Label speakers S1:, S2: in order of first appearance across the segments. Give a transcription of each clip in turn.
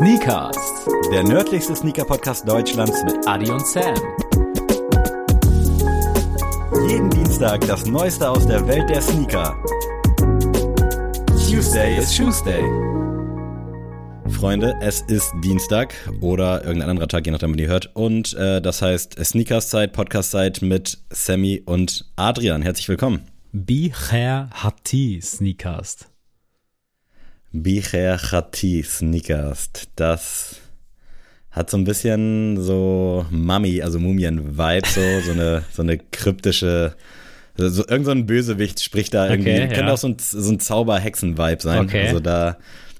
S1: Sneakers,
S2: Der nördlichste Sneaker-Podcast Deutschlands mit
S1: Adi und Sam.
S2: jeden Dienstag das Neueste aus der Welt der Sneaker. Tuesday is
S1: Tuesday.
S2: Freunde, es ist Dienstag oder irgendein anderer Tag, je nachdem, wann ihr hört. Und äh, das heißt Sneakers-Zeit, Podcast-Zeit mit Sammy und Adrian. Herzlich willkommen.
S1: Bicher Hati Sneakers.
S2: Bicher Khati Sneakers. Das hat so ein bisschen so Mummy, also Mumien-Vibe, so, so eine, so eine kryptische, so, irgend so ein Bösewicht spricht da irgendwie.
S1: Okay,
S2: Könnte
S1: ja.
S2: auch so ein, so ein Zauber-Hexen-Vibe sein.
S1: Okay.
S2: Also da,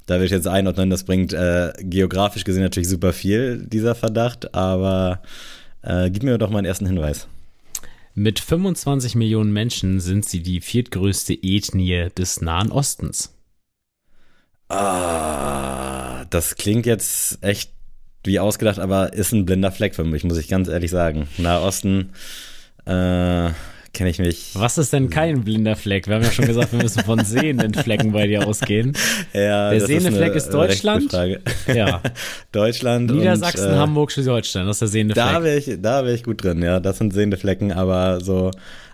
S2: da will ich jetzt einordnen, das bringt äh, geografisch gesehen natürlich super viel, dieser Verdacht, aber äh, gib mir doch mal einen ersten Hinweis.
S1: Mit 25 Millionen Menschen sind sie die viertgrößte Ethnie des Nahen Ostens.
S2: Ah, das klingt jetzt echt wie ausgedacht, aber ist ein blinder Fleck für mich, muss ich ganz ehrlich sagen. Nahosten äh, kenne ich mich.
S1: Was ist denn kein blinder Fleck? Wir haben ja schon gesagt, wir müssen von sehenden Flecken bei dir ausgehen.
S2: Ja,
S1: Der sehende Fleck ist Deutschland? Ja.
S2: Deutschland.
S1: Niedersachsen,
S2: und, äh,
S1: Hamburg, Schleswig-Holstein, das ist der sehende
S2: Da
S1: Fleck.
S2: wäre ich, da wär ich gut drin, ja. Das sind sehende Flecken, aber so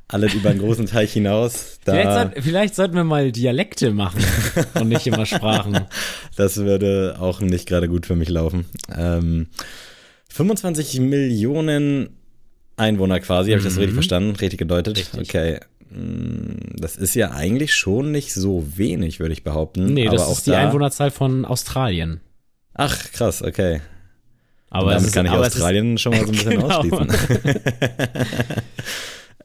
S2: alles über einen großen Teich hinaus,
S1: Vielleicht,
S2: da,
S1: soll, vielleicht sollten wir mal Dialekte machen und nicht immer Sprachen.
S2: das würde auch nicht gerade gut für mich laufen. Ähm, 25 Millionen Einwohner quasi, habe ich das so richtig verstanden? Richtig gedeutet?
S1: Mhm. Richtig.
S2: Okay. Mm, Das ist ja eigentlich schon nicht so wenig, würde ich behaupten.
S1: Nee, das
S2: auch
S1: ist die
S2: da,
S1: Einwohnerzahl von Australien.
S2: Ach, krass, okay.
S1: Aber
S2: Damit
S1: es ist,
S2: kann ich
S1: es ist-
S2: Australien schon mal so ein bisschen
S1: Genau.
S2: ausschließen.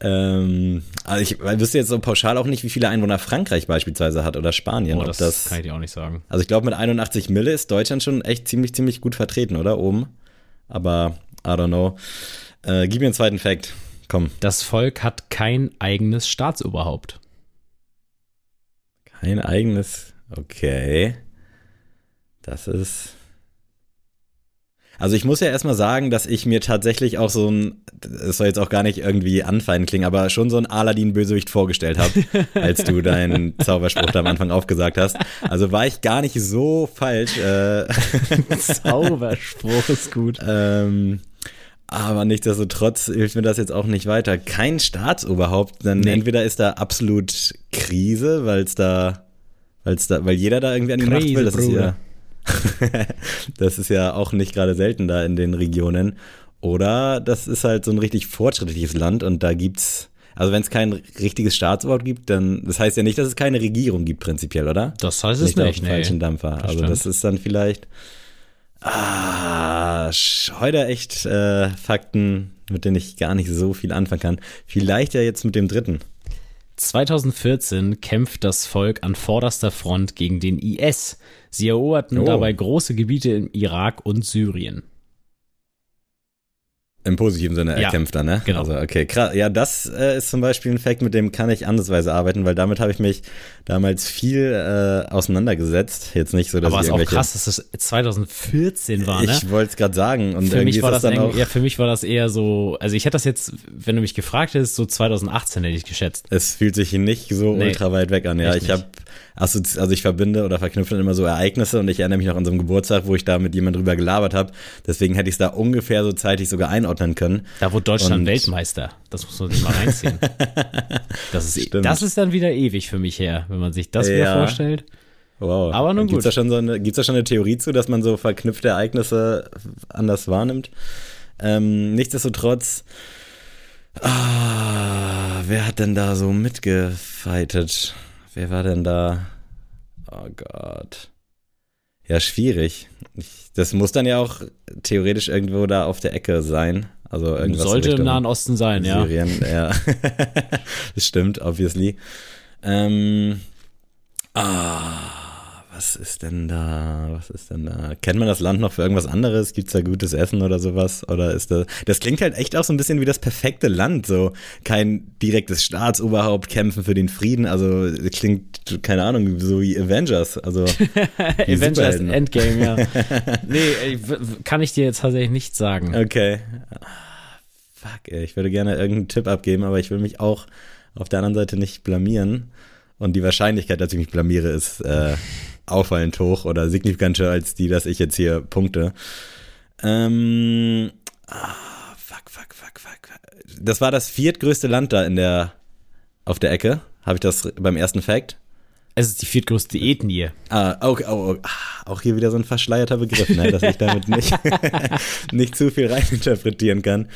S2: ähm, also ich wüsste jetzt so pauschal auch nicht, wie viele Einwohner Frankreich beispielsweise hat oder Spanien.
S1: Oh, das,
S2: das,
S1: kann ich dir auch nicht sagen.
S2: also ich glaube, mit 81 Mille ist Deutschland schon echt ziemlich, ziemlich gut vertreten, oder? Oben. Aber I don't know. Äh, gib mir einen zweiten Fact. Komm.
S1: Das Volk hat kein eigenes Staatsoberhaupt.
S2: Kein eigenes. Okay. Das ist. Also ich muss ja erstmal sagen, dass ich mir tatsächlich auch so ein, das soll jetzt auch gar nicht irgendwie anfeindend klingen, aber schon so ein Aladdin-Bösewicht vorgestellt habe, als du deinen Zauberspruch da am Anfang aufgesagt hast. Also war ich gar nicht so falsch. Äh,
S1: Zauberspruch ist gut.
S2: ähm, aber nichtsdestotrotz hilft mir das jetzt auch nicht weiter. Kein Staatsoberhaupt, dann
S1: Nee.
S2: entweder ist da absolut Krise, weil es da, weil's da, weil jeder da irgendwie an die Macht will. Das ist ja,
S1: Bruder.
S2: das ist ja auch nicht gerade selten da in den Regionen. Oder das ist halt so ein richtig fortschrittliches Land und da gibt's, also wenn es kein richtiges Staatsoberhaupt gibt, dann, das heißt ja nicht, dass es keine Regierung gibt prinzipiell, oder?
S1: Das heißt es
S2: nicht auf
S1: nicht, nee.
S2: falschen Dampfer.
S1: Das
S2: also
S1: stimmt.
S2: das ist dann vielleicht ah, heute echt äh, Fakten, mit denen ich gar nicht so viel anfangen kann. Vielleicht ja jetzt mit dem dritten.
S1: 2014 kämpft das Volk an vorderster Front gegen den IS. Sie eroberten
S2: Oh.
S1: dabei große Gebiete im Irak und Syrien.
S2: Im positiven Sinne
S1: Ja,
S2: erkämpft er, ne?
S1: genau.
S2: Also, okay, krass. Ja, das äh, ist zum Beispiel ein Fact, mit dem kann ich andersweise arbeiten, weil damit habe ich mich damals viel äh, auseinandergesetzt. Jetzt nicht so, dass
S1: Aber
S2: ich
S1: es ist auch krass, dass das 2014 war, ne?
S2: Ich wollte es gerade sagen. Und
S1: Für
S2: irgendwie
S1: mich, war das
S2: das dann auch.
S1: ja, für mich war das eher so, also ich hätte das jetzt, wenn du mich gefragt hättest, so 2018 hätte ich geschätzt.
S2: Es fühlt sich nicht so
S1: Nee,
S2: ultra weit weg an. Ja, ich habe also, also ich verbinde oder verknüpfe dann immer so Ereignisse und ich erinnere mich noch an so einen Geburtstag, wo ich da mit jemand drüber gelabert habe. Deswegen hätte ich es da ungefähr so zeitig sogar einordnen können.
S1: Da wurde Deutschland
S2: Und-
S1: Weltmeister. Das muss man sich mal reinziehen. Das ist,
S2: Stimmt.
S1: das ist dann wieder ewig für mich her, wenn man sich das wieder
S2: Ja.
S1: vorstellt.
S2: Wow.
S1: Aber nun
S2: Gibt's
S1: gut.
S2: da schon so eine, gibt's da schon eine Theorie zu, dass man so verknüpfte Ereignisse anders wahrnimmt? Ähm, nichtsdestotrotz, ah, wer hat denn da so mitgefightet? Wer war denn da? Oh Gott. Ja, schwierig. Ich, das muss dann ja auch theoretisch irgendwo da auf der Ecke sein. Also irgendwas
S1: Sollte
S2: Richtung
S1: im Nahen Osten sein, ja.
S2: Syrien, ja. das stimmt, obviously. Ähm, ah, was ist denn da? Was ist denn da? Kennt man das Land noch für irgendwas anderes? Gibt's da gutes Essen oder sowas? Oder ist das, das klingt halt echt auch so ein bisschen wie das perfekte Land, so kein direktes Staatsoberhaupt kämpfen für den Frieden, also klingt, keine Ahnung, so wie Avengers, also wie
S1: Avengers
S2: Superhelden.
S1: Endgame, ja. nee, kann ich dir jetzt tatsächlich nicht sagen.
S2: Okay. Fuck, ey, ich würde gerne irgendeinen Tipp abgeben, aber ich will mich auch auf der anderen Seite nicht blamieren. Und die Wahrscheinlichkeit, dass ich mich blamiere, ist äh, auffallend hoch oder signifikant höher als die, dass ich jetzt hier punkte. Ähm, ah, fuck, fuck, fuck, fuck. Das war das viertgrößte Land da in der, auf der Ecke. Habe ich das beim ersten Fact?
S1: Es ist die viertgrößte Ethnie.
S2: Ah, okay, oh, oh, ah, auch hier wieder so ein verschleierter Begriff, ne, dass ich damit nicht, nicht zu viel reininterpretieren kann.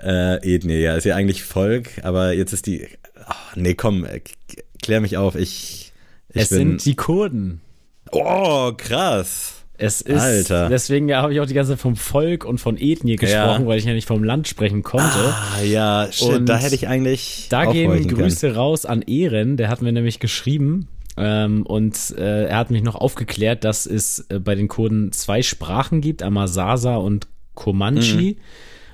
S2: Äh, Ethnie, ja, ist ja eigentlich Volk, aber jetzt ist die. Oh, nee, komm, äh, klär mich auf. Ich, ich
S1: es
S2: bin,
S1: sind die Kurden.
S2: Oh, krass.
S1: Es ist,
S2: Alter.
S1: deswegen habe ich auch die ganze Zeit vom Volk und von Ethnie gesprochen,
S2: Ja.
S1: weil ich ja nicht vom Land sprechen konnte.
S2: Ah, ja, shit,
S1: Und
S2: da hätte ich eigentlich.
S1: Da gehen Grüße raus an Ehren, der hat mir nämlich geschrieben ähm, und äh, er hat mich noch aufgeklärt, dass es äh, bei den Kurden zwei Sprachen gibt, einmal Sasa und Comanche.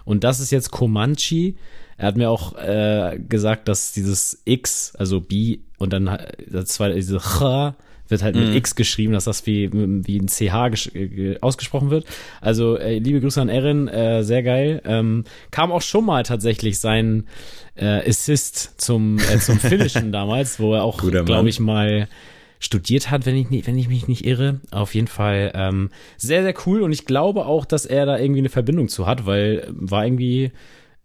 S1: Und das ist jetzt Comanche. Er hat mir auch äh, gesagt, dass dieses X, also B und dann äh, das zweite, diese Ch wird halt mit X geschrieben, dass das wie, wie ein CH äh, ausgesprochen wird. Also äh, liebe Grüße an Erin, äh, sehr geil. Ähm, kam auch schon mal tatsächlich sein äh, Assist zum, äh, zum Finnischen damals, wo er auch, glaube ich, mal studiert hat, wenn ich, nicht, wenn ich mich nicht irre. Auf jeden Fall ähm, sehr, sehr cool und ich glaube auch, dass er da irgendwie eine Verbindung zu hat, weil war irgendwie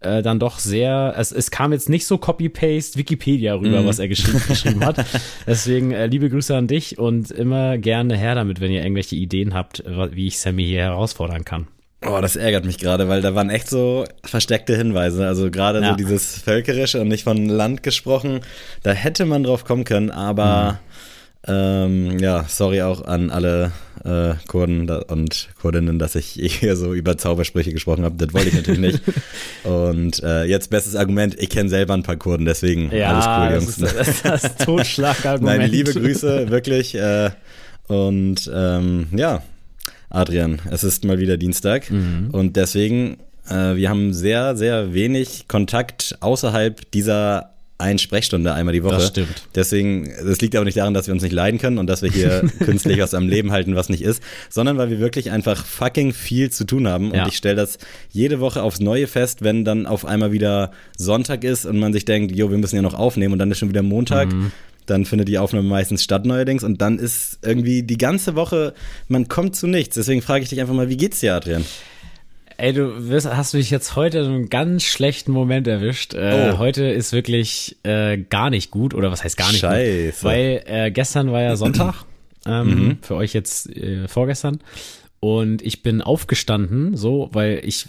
S1: äh, dann doch sehr, es, es kam jetzt nicht so Copy-Paste Wikipedia rüber,
S2: Mhm.
S1: was er geschrieben, geschrieben hat. Deswegen äh, liebe Grüße an dich und immer gerne her damit, wenn ihr irgendwelche Ideen habt, wie ich Sammy hier herausfordern kann.
S2: Oh, das ärgert mich gerade, weil da waren echt so versteckte Hinweise. Also gerade
S1: Ja.
S2: so dieses Völkerische und nicht von Land gesprochen. Da hätte man drauf kommen können, aber ähm, ja, sorry auch an alle äh, Kurden und Kurdinnen, dass ich hier so über Zaubersprüche gesprochen habe. Das wollte ich natürlich nicht. Und äh, jetzt bestes Argument, ich kenne selber ein paar Kurden, deswegen alles cool,
S1: das
S2: Jungs.
S1: ist das, ist das Totschlagargument.
S2: Nein, liebe Grüße, wirklich. Äh, und ähm, ja, Adrian, es ist mal wieder Dienstag
S1: Mhm.
S2: und deswegen, äh, wir haben sehr, sehr wenig Kontakt außerhalb dieser einen Sprechstunde einmal die Woche.
S1: Das stimmt.
S2: Deswegen, das liegt aber nicht daran, dass wir uns nicht leiden können und dass wir hier künstlich was am Leben halten, was nicht ist, sondern weil wir wirklich einfach fucking viel zu tun haben. Und
S1: Ja.
S2: ich stelle das jede Woche aufs Neue fest, wenn dann auf einmal wieder Sonntag ist und man sich denkt, jo, wir müssen ja noch aufnehmen und dann ist schon wieder Montag.
S1: Mhm.
S2: Dann findet die Aufnahme meistens statt neuerdings und dann ist irgendwie die ganze Woche, man kommt zu nichts. Deswegen frage ich dich einfach mal, wie geht's dir, Adrian?
S1: Ey, du wirst, hast du dich jetzt heute in einem ganz schlechten Moment erwischt. Äh,
S2: Oh.
S1: Heute ist wirklich äh, gar nicht gut, oder was heißt gar nicht
S2: Scheiße.
S1: gut? Weil äh, gestern war ja Sonntag, ähm, für euch jetzt äh, vorgestern. Und ich bin aufgestanden, so, weil ich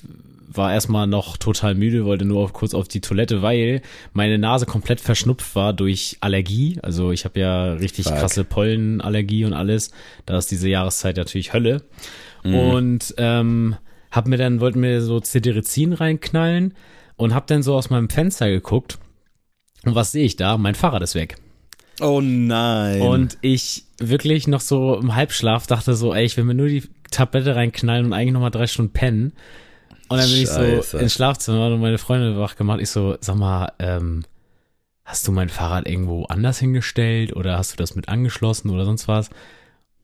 S1: war erstmal noch total müde, wollte nur auf, kurz auf die Toilette, weil meine Nase komplett verschnupft war durch Allergie. Also ich habe ja richtig
S2: Fuck.
S1: krasse Pollenallergie und alles. Da ist diese Jahreszeit natürlich Hölle. Und ähm, hab mir dann, wollte mir so Cetirizin reinknallen und hab dann so aus meinem Fenster geguckt. Und was sehe ich da? Mein Fahrrad ist weg.
S2: Oh nein.
S1: Und ich wirklich noch so im Halbschlaf dachte so, ey, ich will mir nur die Tablette reinknallen und eigentlich noch mal drei Stunden pennen. Und dann bin ich so
S2: Scheiße.
S1: ins Schlafzimmer und meine Freundin wach gemacht. Ich so, sag mal, ähm, hast du mein Fahrrad irgendwo anders hingestellt oder hast du das mit angeschlossen oder sonst was?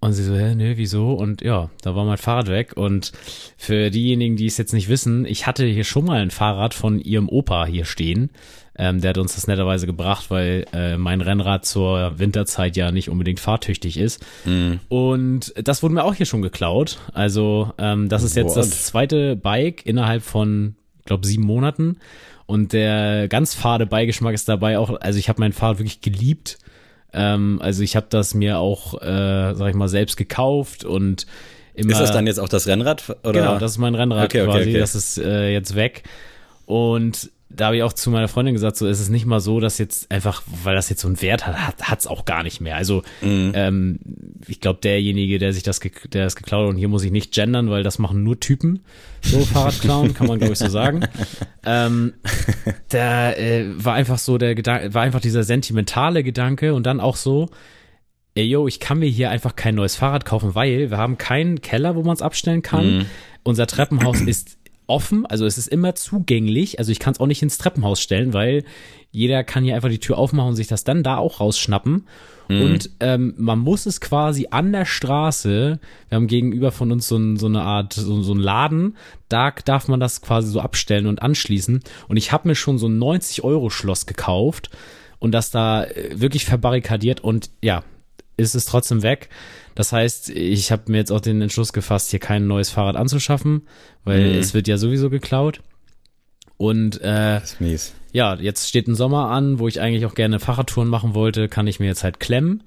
S1: Und sie so, hä, nö, wieso? Und ja, da war mein Fahrrad weg. Und für diejenigen, die es jetzt nicht wissen, ich hatte hier schon mal ein Fahrrad von ihrem Opa hier stehen. Ähm, der hat uns das netterweise gebracht, weil äh, mein Rennrad zur Winterzeit ja nicht unbedingt fahrtüchtig ist.
S2: Mhm.
S1: Und das wurde mir auch hier schon geklaut. Also ähm, das ist jetzt
S2: What?
S1: das zweite Bike innerhalb von, glaube sieben Monaten. Und der ganz fade Beigeschmack ist dabei auch, also ich habe mein Fahrrad wirklich geliebt. Ähm, also ich habe das mir auch, äh, sag ich mal, selbst gekauft und immer.
S2: ist das dann jetzt auch das Rennrad? Oder?
S1: Genau, das ist mein Rennrad
S2: Okay, okay,
S1: quasi,
S2: okay.
S1: das ist äh, jetzt weg. Und da habe ich auch zu meiner Freundin gesagt, so es ist nicht mal so, dass jetzt einfach, weil das jetzt so einen Wert hat, hat hat's auch gar nicht mehr. Also
S2: Mhm.
S1: ähm, ich glaube, derjenige, der sich das, der es geklaut hat, und hier muss ich nicht gendern, weil das machen nur Typen, so Fahrradklauen, kann man glaube ich so sagen. Ähm, da äh, war einfach so der Gedanke, war einfach dieser sentimentale Gedanke und dann auch so, ey yo, ich kann mir hier einfach kein neues Fahrrad kaufen, weil wir haben keinen Keller, wo man es abstellen kann.
S2: Mhm.
S1: Unser Treppenhaus ist offen, also es ist immer zugänglich. Also ich kann es auch nicht ins Treppenhaus stellen, weil jeder kann hier einfach die Tür aufmachen und sich das dann da auch rausschnappen.
S2: Mhm.
S1: Und ähm, man muss es quasi an der Straße, wir haben gegenüber von uns so, ein, so eine Art, so, so ein Laden, da darf man das quasi so abstellen und anschließen. Und ich habe mir schon so ein 90-Euro-Schloss gekauft und das da äh, wirklich verbarrikadiert und ja, ist es trotzdem weg. Das heißt, ich habe mir jetzt auch den Entschluss gefasst, hier kein neues Fahrrad anzuschaffen, weil
S2: Mhm.
S1: es wird ja sowieso geklaut. Und äh,
S2: Das ist mies.
S1: ja, jetzt steht ein Sommer an, wo ich eigentlich auch gerne Fahrradtouren machen wollte, kann ich mir jetzt halt klemmen.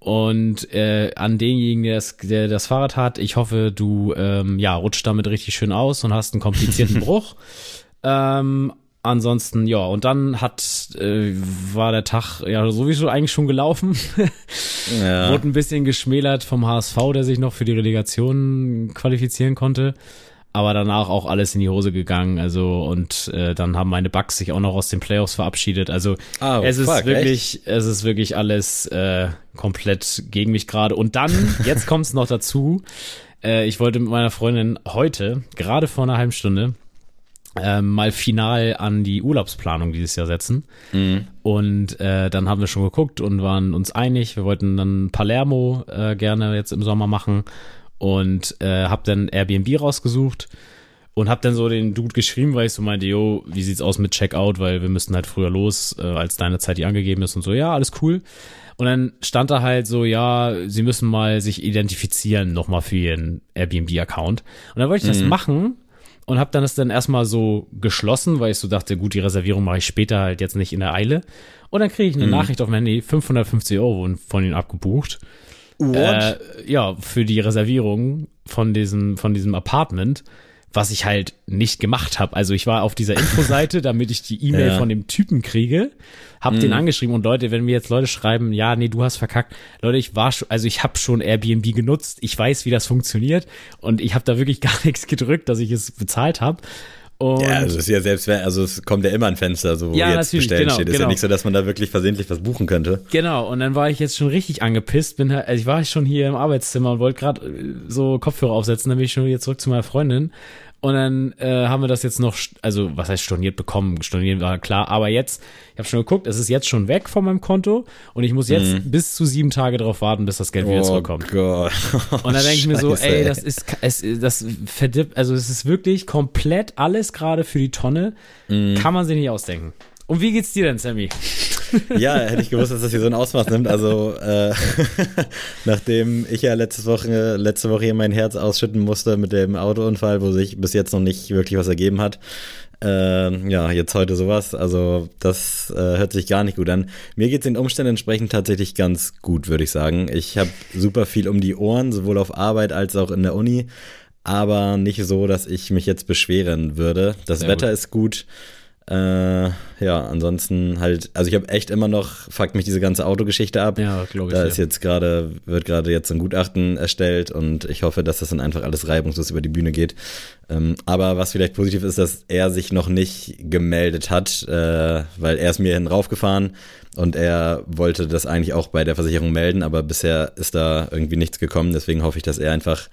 S1: Und äh, an denjenigen, der das, der das Fahrrad hat, ich hoffe, du ähm, ja, rutscht damit richtig schön aus und hast einen komplizierten Bruch. Ähm, ansonsten, ja, und dann hat, äh, war der Tag ja sowieso eigentlich schon gelaufen.
S2: Ja.
S1: Wurde ein bisschen geschmälert vom HSV, der sich noch für die Relegation qualifizieren konnte. Aber danach auch alles in die Hose gegangen. Also, und äh, dann haben meine Bugs sich auch noch aus den Playoffs verabschiedet. Also
S2: Ah,
S1: es ist
S2: fuck,
S1: wirklich, es ist wirklich alles äh, komplett gegen mich gerade. Und dann, jetzt kommt es noch dazu. Äh, ich wollte mit meiner Freundin heute, gerade vor einer halben Stunde, äh, mal final an die Urlaubsplanung dieses Jahr setzen. Und äh, dann haben wir schon geguckt und waren uns einig. Wir wollten dann Palermo äh, gerne jetzt im Sommer machen und äh, hab dann Airbnb rausgesucht und hab dann so den Dude geschrieben, weil ich so meinte, yo, wie sieht's aus mit Checkout, weil wir müssten halt früher los, äh, als deine Zeit die angegeben ist und so, ja, alles cool. Und dann stand da halt so, ja, sie müssen mal sich identifizieren nochmal für ihren Airbnb-Account. Und dann wollte ich das machen und habe dann das dann erstmal so geschlossen, weil ich so dachte, gut, die Reservierung mache ich später halt jetzt nicht in der Eile. Und dann kriege ich eine Nachricht auf mein Handy, 550 Euro wurden von ihnen abgebucht. Äh, ja, für die Reservierung von diesem, von diesem Apartment, was ich halt nicht gemacht habe. Also ich war auf dieser Infoseite, damit ich die E-Mail
S2: Ja.
S1: von dem Typen kriege, hab den angeschrieben und Leute, wenn mir jetzt Leute schreiben, ja, nee, du hast verkackt. Leute, ich war schon, also ich habe schon Airbnb genutzt, ich weiß, wie das funktioniert und ich habe da wirklich gar nichts gedrückt, dass ich es bezahlt habe. Und
S2: Ja, also es ist ja selbst, also es kommt ja immer ein Fenster, so wo
S1: Ja,
S2: jetzt bestellen
S1: genau,
S2: steht. Es ist
S1: genau.
S2: ja nicht so, dass man da wirklich versehentlich was buchen könnte.
S1: Genau, und dann war ich jetzt schon richtig angepisst, bin halt, also ich war schon hier im Arbeitszimmer und wollte gerade so Kopfhörer aufsetzen, dann bin ich schon wieder zurück zu meiner Freundin. Und dann äh, haben wir das jetzt noch, also was heißt storniert bekommen? Storniert war klar, aber jetzt, ich habe schon geguckt, es ist jetzt schon weg von meinem Konto und ich muss jetzt bis zu sieben Tage darauf warten, bis das Geld wieder zurückkommt.
S2: Oh Gott.
S1: Und dann denke ich mir so, ey, das ist, es, das verdippt, also es ist wirklich komplett alles gerade für die Tonne. Kann man sich nicht ausdenken. Und wie geht's dir denn, Sammy?
S2: Ja, hätte ich gewusst, dass das hier so ein Ausmaß nimmt. Also, äh, nachdem ich ja letzte Woche, letzte Woche hier mein Herz ausschütten musste mit dem Autounfall, wo sich bis jetzt noch nicht wirklich was ergeben hat. Äh, ja, jetzt heute sowas. Also, das äh, hört sich gar nicht gut an. Mir geht's den Umständen entsprechend tatsächlich ganz gut, würde ich sagen. Ich habe super viel um die Ohren, sowohl auf Arbeit als auch in der Uni. Aber nicht so, dass ich mich jetzt beschweren würde. Das
S1: Sehr
S2: Wetter
S1: gut.
S2: ist gut. Äh, ja, ansonsten halt, also ich habe echt immer noch, fuckt mich diese ganze Autogeschichte ab.
S1: Ja, glaube ich.
S2: Da
S1: ja.
S2: ist jetzt gerade, wird gerade jetzt ein Gutachten erstellt und ich hoffe, dass das dann einfach alles reibungslos über die Bühne geht. Ähm, aber was vielleicht positiv ist, dass er sich noch nicht gemeldet hat, äh, weil er ist mir hin raufgefahren und er wollte das eigentlich auch bei der Versicherung melden, aber bisher ist da irgendwie nichts gekommen. Deswegen hoffe ich, dass er einfach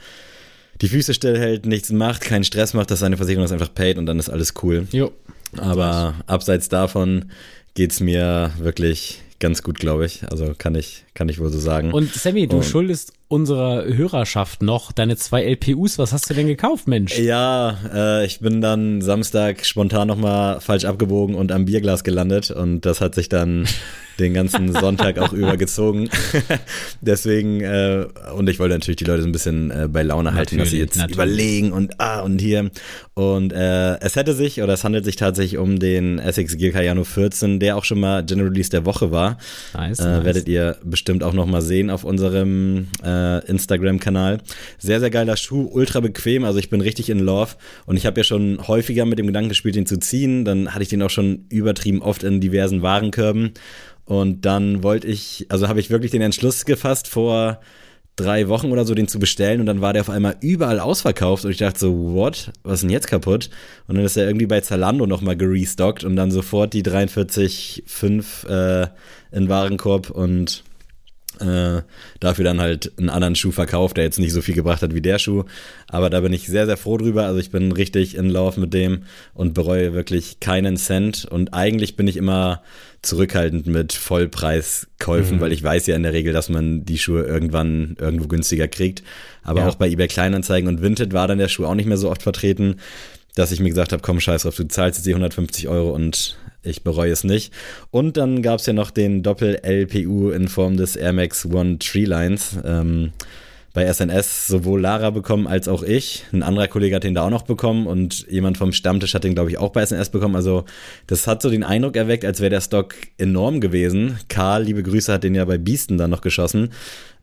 S2: die Füße stillhält, nichts macht, keinen Stress macht, dass seine Versicherung das einfach paid und dann ist alles cool.
S1: Jo.
S2: Aber abseits davon geht's mir wirklich ganz gut, glaube ich. Also kann ich, kann ich wohl so sagen.
S1: Und Sammy, du
S2: Und-
S1: schuldest unserer Hörerschaft noch deine zwei LPUs. Was hast du denn gekauft, Mensch?
S2: ja, äh, ich bin dann Samstag spontan nochmal falsch abgebogen und am Bierglas gelandet und das hat sich dann den ganzen Sonntag auch übergezogen. Deswegen, äh, und ich wollte natürlich die Leute so ein bisschen äh, bei Laune halten, dass sie
S1: Natürlich,
S2: jetzt
S1: natürlich.
S2: überlegen und ah und hier. Und äh, es hätte sich, oder es handelt sich tatsächlich um den Essex Gear Cayano 14, der auch schon mal General Release der Woche war.
S1: Nice,
S2: Äh,
S1: nice.
S2: Werdet ihr bestimmt auch noch mal sehen auf unserem äh, Instagram-Kanal. Sehr, sehr geiler Schuh, ultra bequem. Also ich bin richtig in Love. Und ich habe ja schon häufiger mit dem Gedanken gespielt, den zu ziehen. Dann hatte ich den auch schon übertrieben oft in diversen Warenkörben. Und dann wollte ich, also habe ich wirklich den Entschluss gefasst vor drei Wochen oder so, den zu bestellen und dann war der auf einmal überall ausverkauft und ich dachte so, what? Was ist denn jetzt kaputt? Und dann ist er irgendwie bei Zalando nochmal gerestockt und dann sofort die 43,5 äh, in Warenkorb und äh, dafür dann halt einen anderen Schuh verkauft, der jetzt nicht so viel gebracht hat wie der Schuh. Aber da bin ich sehr, sehr froh drüber. Also ich bin richtig in Love mit dem und bereue wirklich keinen Cent. Und eigentlich bin ich immer zurückhaltend mit Vollpreiskäufen, weil ich weiß ja in der Regel, dass man die Schuhe irgendwann irgendwo günstiger kriegt. Aber
S1: Ja.
S2: auch bei eBay Kleinanzeigen und Vinted war dann der Schuh auch nicht mehr so oft vertreten, dass ich mir gesagt habe, komm, scheiß drauf, du zahlst jetzt die 150 Euro und ich bereue es nicht. Und dann gab es ja noch den Doppel-LPU in Form des Air Max One Treelines. Ähm, bei SNS sowohl Lara bekommen als auch ich. Ein anderer Kollege hat den da auch noch bekommen und jemand vom Stammtisch hat den, glaube ich, auch bei SNS bekommen. Also das hat so den Eindruck erweckt, als wäre der Stock enorm gewesen. Karl, liebe Grüße, hat den ja bei Beasten dann noch geschossen.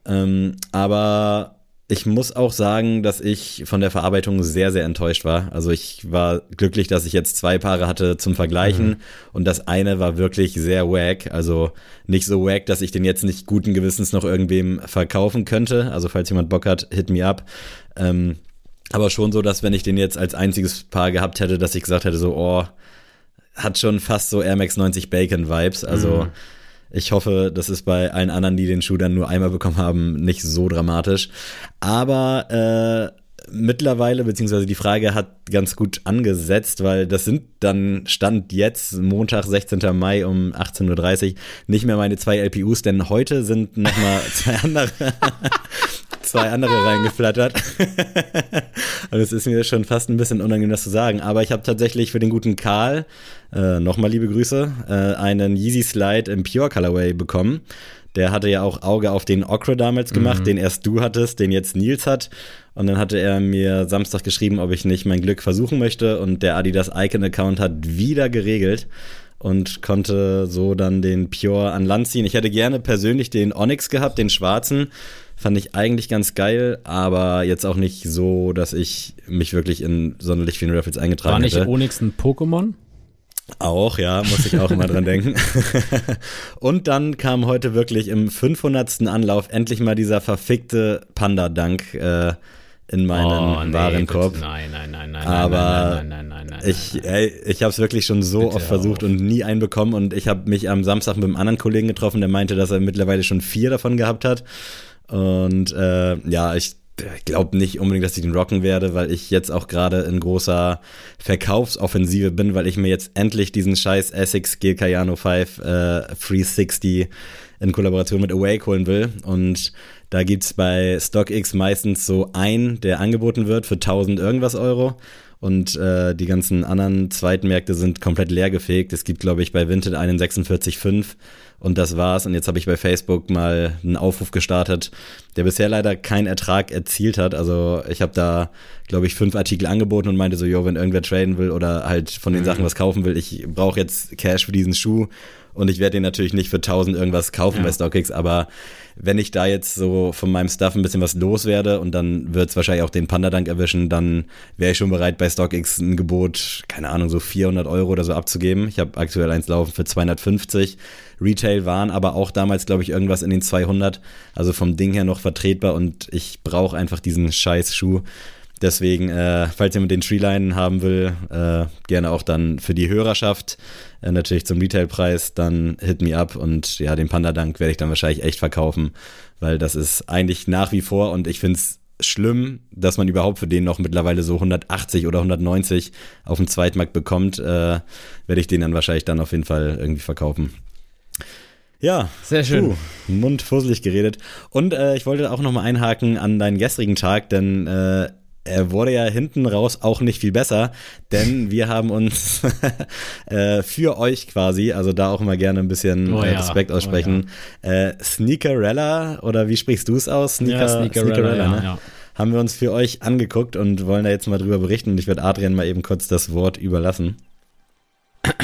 S2: Ähm, aber ich muss auch sagen, dass ich von der Verarbeitung sehr, sehr enttäuscht war. Also ich war glücklich, dass ich jetzt zwei Paare hatte zum Vergleichen mhm. und das eine war wirklich sehr wack. Also nicht so wack, dass ich den jetzt nicht guten Gewissens noch irgendwem verkaufen könnte. Also falls jemand Bock hat, hit me up. Ähm, aber schon so, dass wenn ich den jetzt als einziges Paar gehabt hätte, dass ich gesagt hätte, so, oh, hat schon fast so Air Max 90 Bacon Vibes. Also mhm ich hoffe, das ist bei allen anderen, die den Schuh dann nur einmal bekommen haben, nicht so dramatisch. Aber äh, mittlerweile, beziehungsweise die Frage hat ganz gut angesetzt, weil das sind dann Stand jetzt, Montag, 16. Mai um 18.30 Uhr, nicht mehr meine zwei LPUs, denn heute sind nochmal zwei andere zwei andere reingeflattert. Und es ist mir schon fast ein bisschen unangenehm, das zu sagen. Aber ich habe tatsächlich für den guten Karl, äh, nochmal liebe Grüße, äh, einen Yeezy Slide im Pure Colorway bekommen. Der hatte ja auch Auge auf den Okra damals gemacht, mhm. den erst du hattest, den jetzt Nils hat. Und dann hatte er mir Samstag geschrieben, ob ich nicht mein Glück versuchen möchte. Und der Adidas Icon Account hat wieder geregelt und konnte so dann den Pure an Land ziehen. Ich hätte gerne persönlich den Onyx gehabt, den schwarzen. Fand ich eigentlich ganz geil, aber jetzt auch nicht so, dass ich mich wirklich in sonderlich vielen Raffles eingetragen
S1: hätte.
S2: War
S1: nicht Onyx ein Pokémon?
S2: Auch, ja, muss ich auch immer dran denken. Und dann kam heute wirklich im 500. Anlauf endlich mal dieser verfickte Panda-Dank äh, in meinen oh, nee, Warenkorb.
S1: Nein, nein, nein, nein.
S2: Aber
S1: nein, nein, nein, nein,
S2: ich, ey, ich habe es wirklich schon so bitte oft versucht auf. und nie einen bekommen. Und ich habe mich am Samstag mit einem anderen Kollegen getroffen, der meinte, dass er mittlerweile schon vier davon gehabt hat. Und äh, ja, ich ich glaube nicht unbedingt, dass ich den rocken werde, weil ich jetzt auch gerade in großer Verkaufsoffensive bin, weil ich mir jetzt endlich diesen scheiß Essex Gilcayano 5 äh, 360 in Kollaboration mit Awake holen will. Und da gibt's bei StockX meistens so ein, der angeboten wird für 1000 irgendwas Euro. Und äh, die ganzen anderen Zweitmärkte sind komplett leergefegt. Es gibt, glaube ich, bei Vinted einen 46,5 und das war's. Und jetzt habe ich bei Facebook mal einen Aufruf gestartet, der bisher leider keinen Ertrag erzielt hat. Also ich habe da, glaube ich, fünf Artikel angeboten und meinte so, jo, wenn irgendwer traden will oder halt von den mhm. Sachen was kaufen will, ich brauche jetzt Cash für diesen Schuh. Und ich werde den natürlich nicht für 1000 irgendwas kaufen ja. bei StockX, aber wenn ich da jetzt so von meinem Stuff ein bisschen was loswerde und dann wird es wahrscheinlich auch den Panda-Dank erwischen, dann wäre ich schon bereit, bei StockX ein Gebot, keine Ahnung, so 400 Euro oder so abzugeben. Ich habe aktuell eins laufen für 250. Retail waren aber auch damals, glaube ich, irgendwas in den 200. Also vom Ding her noch vertretbar und ich brauche einfach diesen scheiß Schuh. Deswegen, äh, falls jemand den Treeline haben will, äh, gerne auch dann für die Hörerschaft, äh, natürlich zum Retailpreis, dann hit me up und ja, den Panda-Dank werde ich dann wahrscheinlich echt verkaufen, weil das ist eigentlich nach wie vor und ich finde es schlimm, dass man überhaupt für den noch mittlerweile so 180 oder 190 auf dem Zweitmarkt bekommt, äh, werde ich den dann wahrscheinlich dann auf jeden Fall irgendwie verkaufen. Ja,
S1: sehr schön. Puh,
S2: mundfusselig geredet. Und äh, ich wollte auch noch mal einhaken an deinen gestrigen Tag, denn äh, er wurde ja hinten raus auch nicht viel besser, denn wir haben uns äh, für euch quasi, also da auch mal gerne ein bisschen oh, äh, Respekt ja. aussprechen, oh, ja. äh, Sneakerella oder wie sprichst du es aus?
S1: Sneaker, ja, Sneakerella, Sneakerella
S2: ne? Haben wir uns für euch angeguckt und wollen da jetzt mal drüber berichten und ich werde Adrian mal eben kurz das Wort überlassen.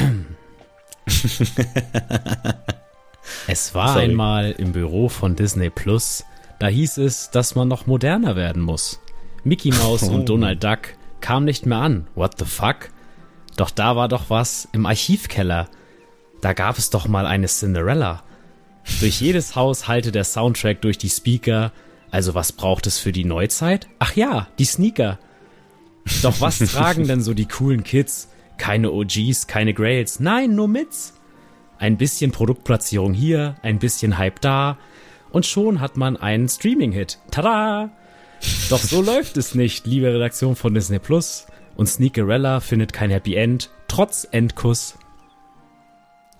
S1: es war Sorry. einmal im Büro von Disney Plus, da hieß es, dass man noch moderner werden muss. Mickey Mouse oh. und Donald Duck kamen nicht mehr an. What the fuck? Doch da war doch was im Archivkeller. Da gab es doch mal eine Cinderella. Durch jedes Haus halte der Soundtrack durch die Speaker. Also was braucht es für die Neuzeit? Ach ja, die Sneaker. Doch was tragen denn so die coolen Kids? Keine OGs, keine Grails, nein, nur Mits. Ein bisschen Produktplatzierung hier, ein bisschen Hype da und schon hat man einen Streaming-Hit. Tada! Doch so läuft es nicht, liebe Redaktion von Disney Plus. Und Sneakerella findet kein Happy End, trotz Endkuss.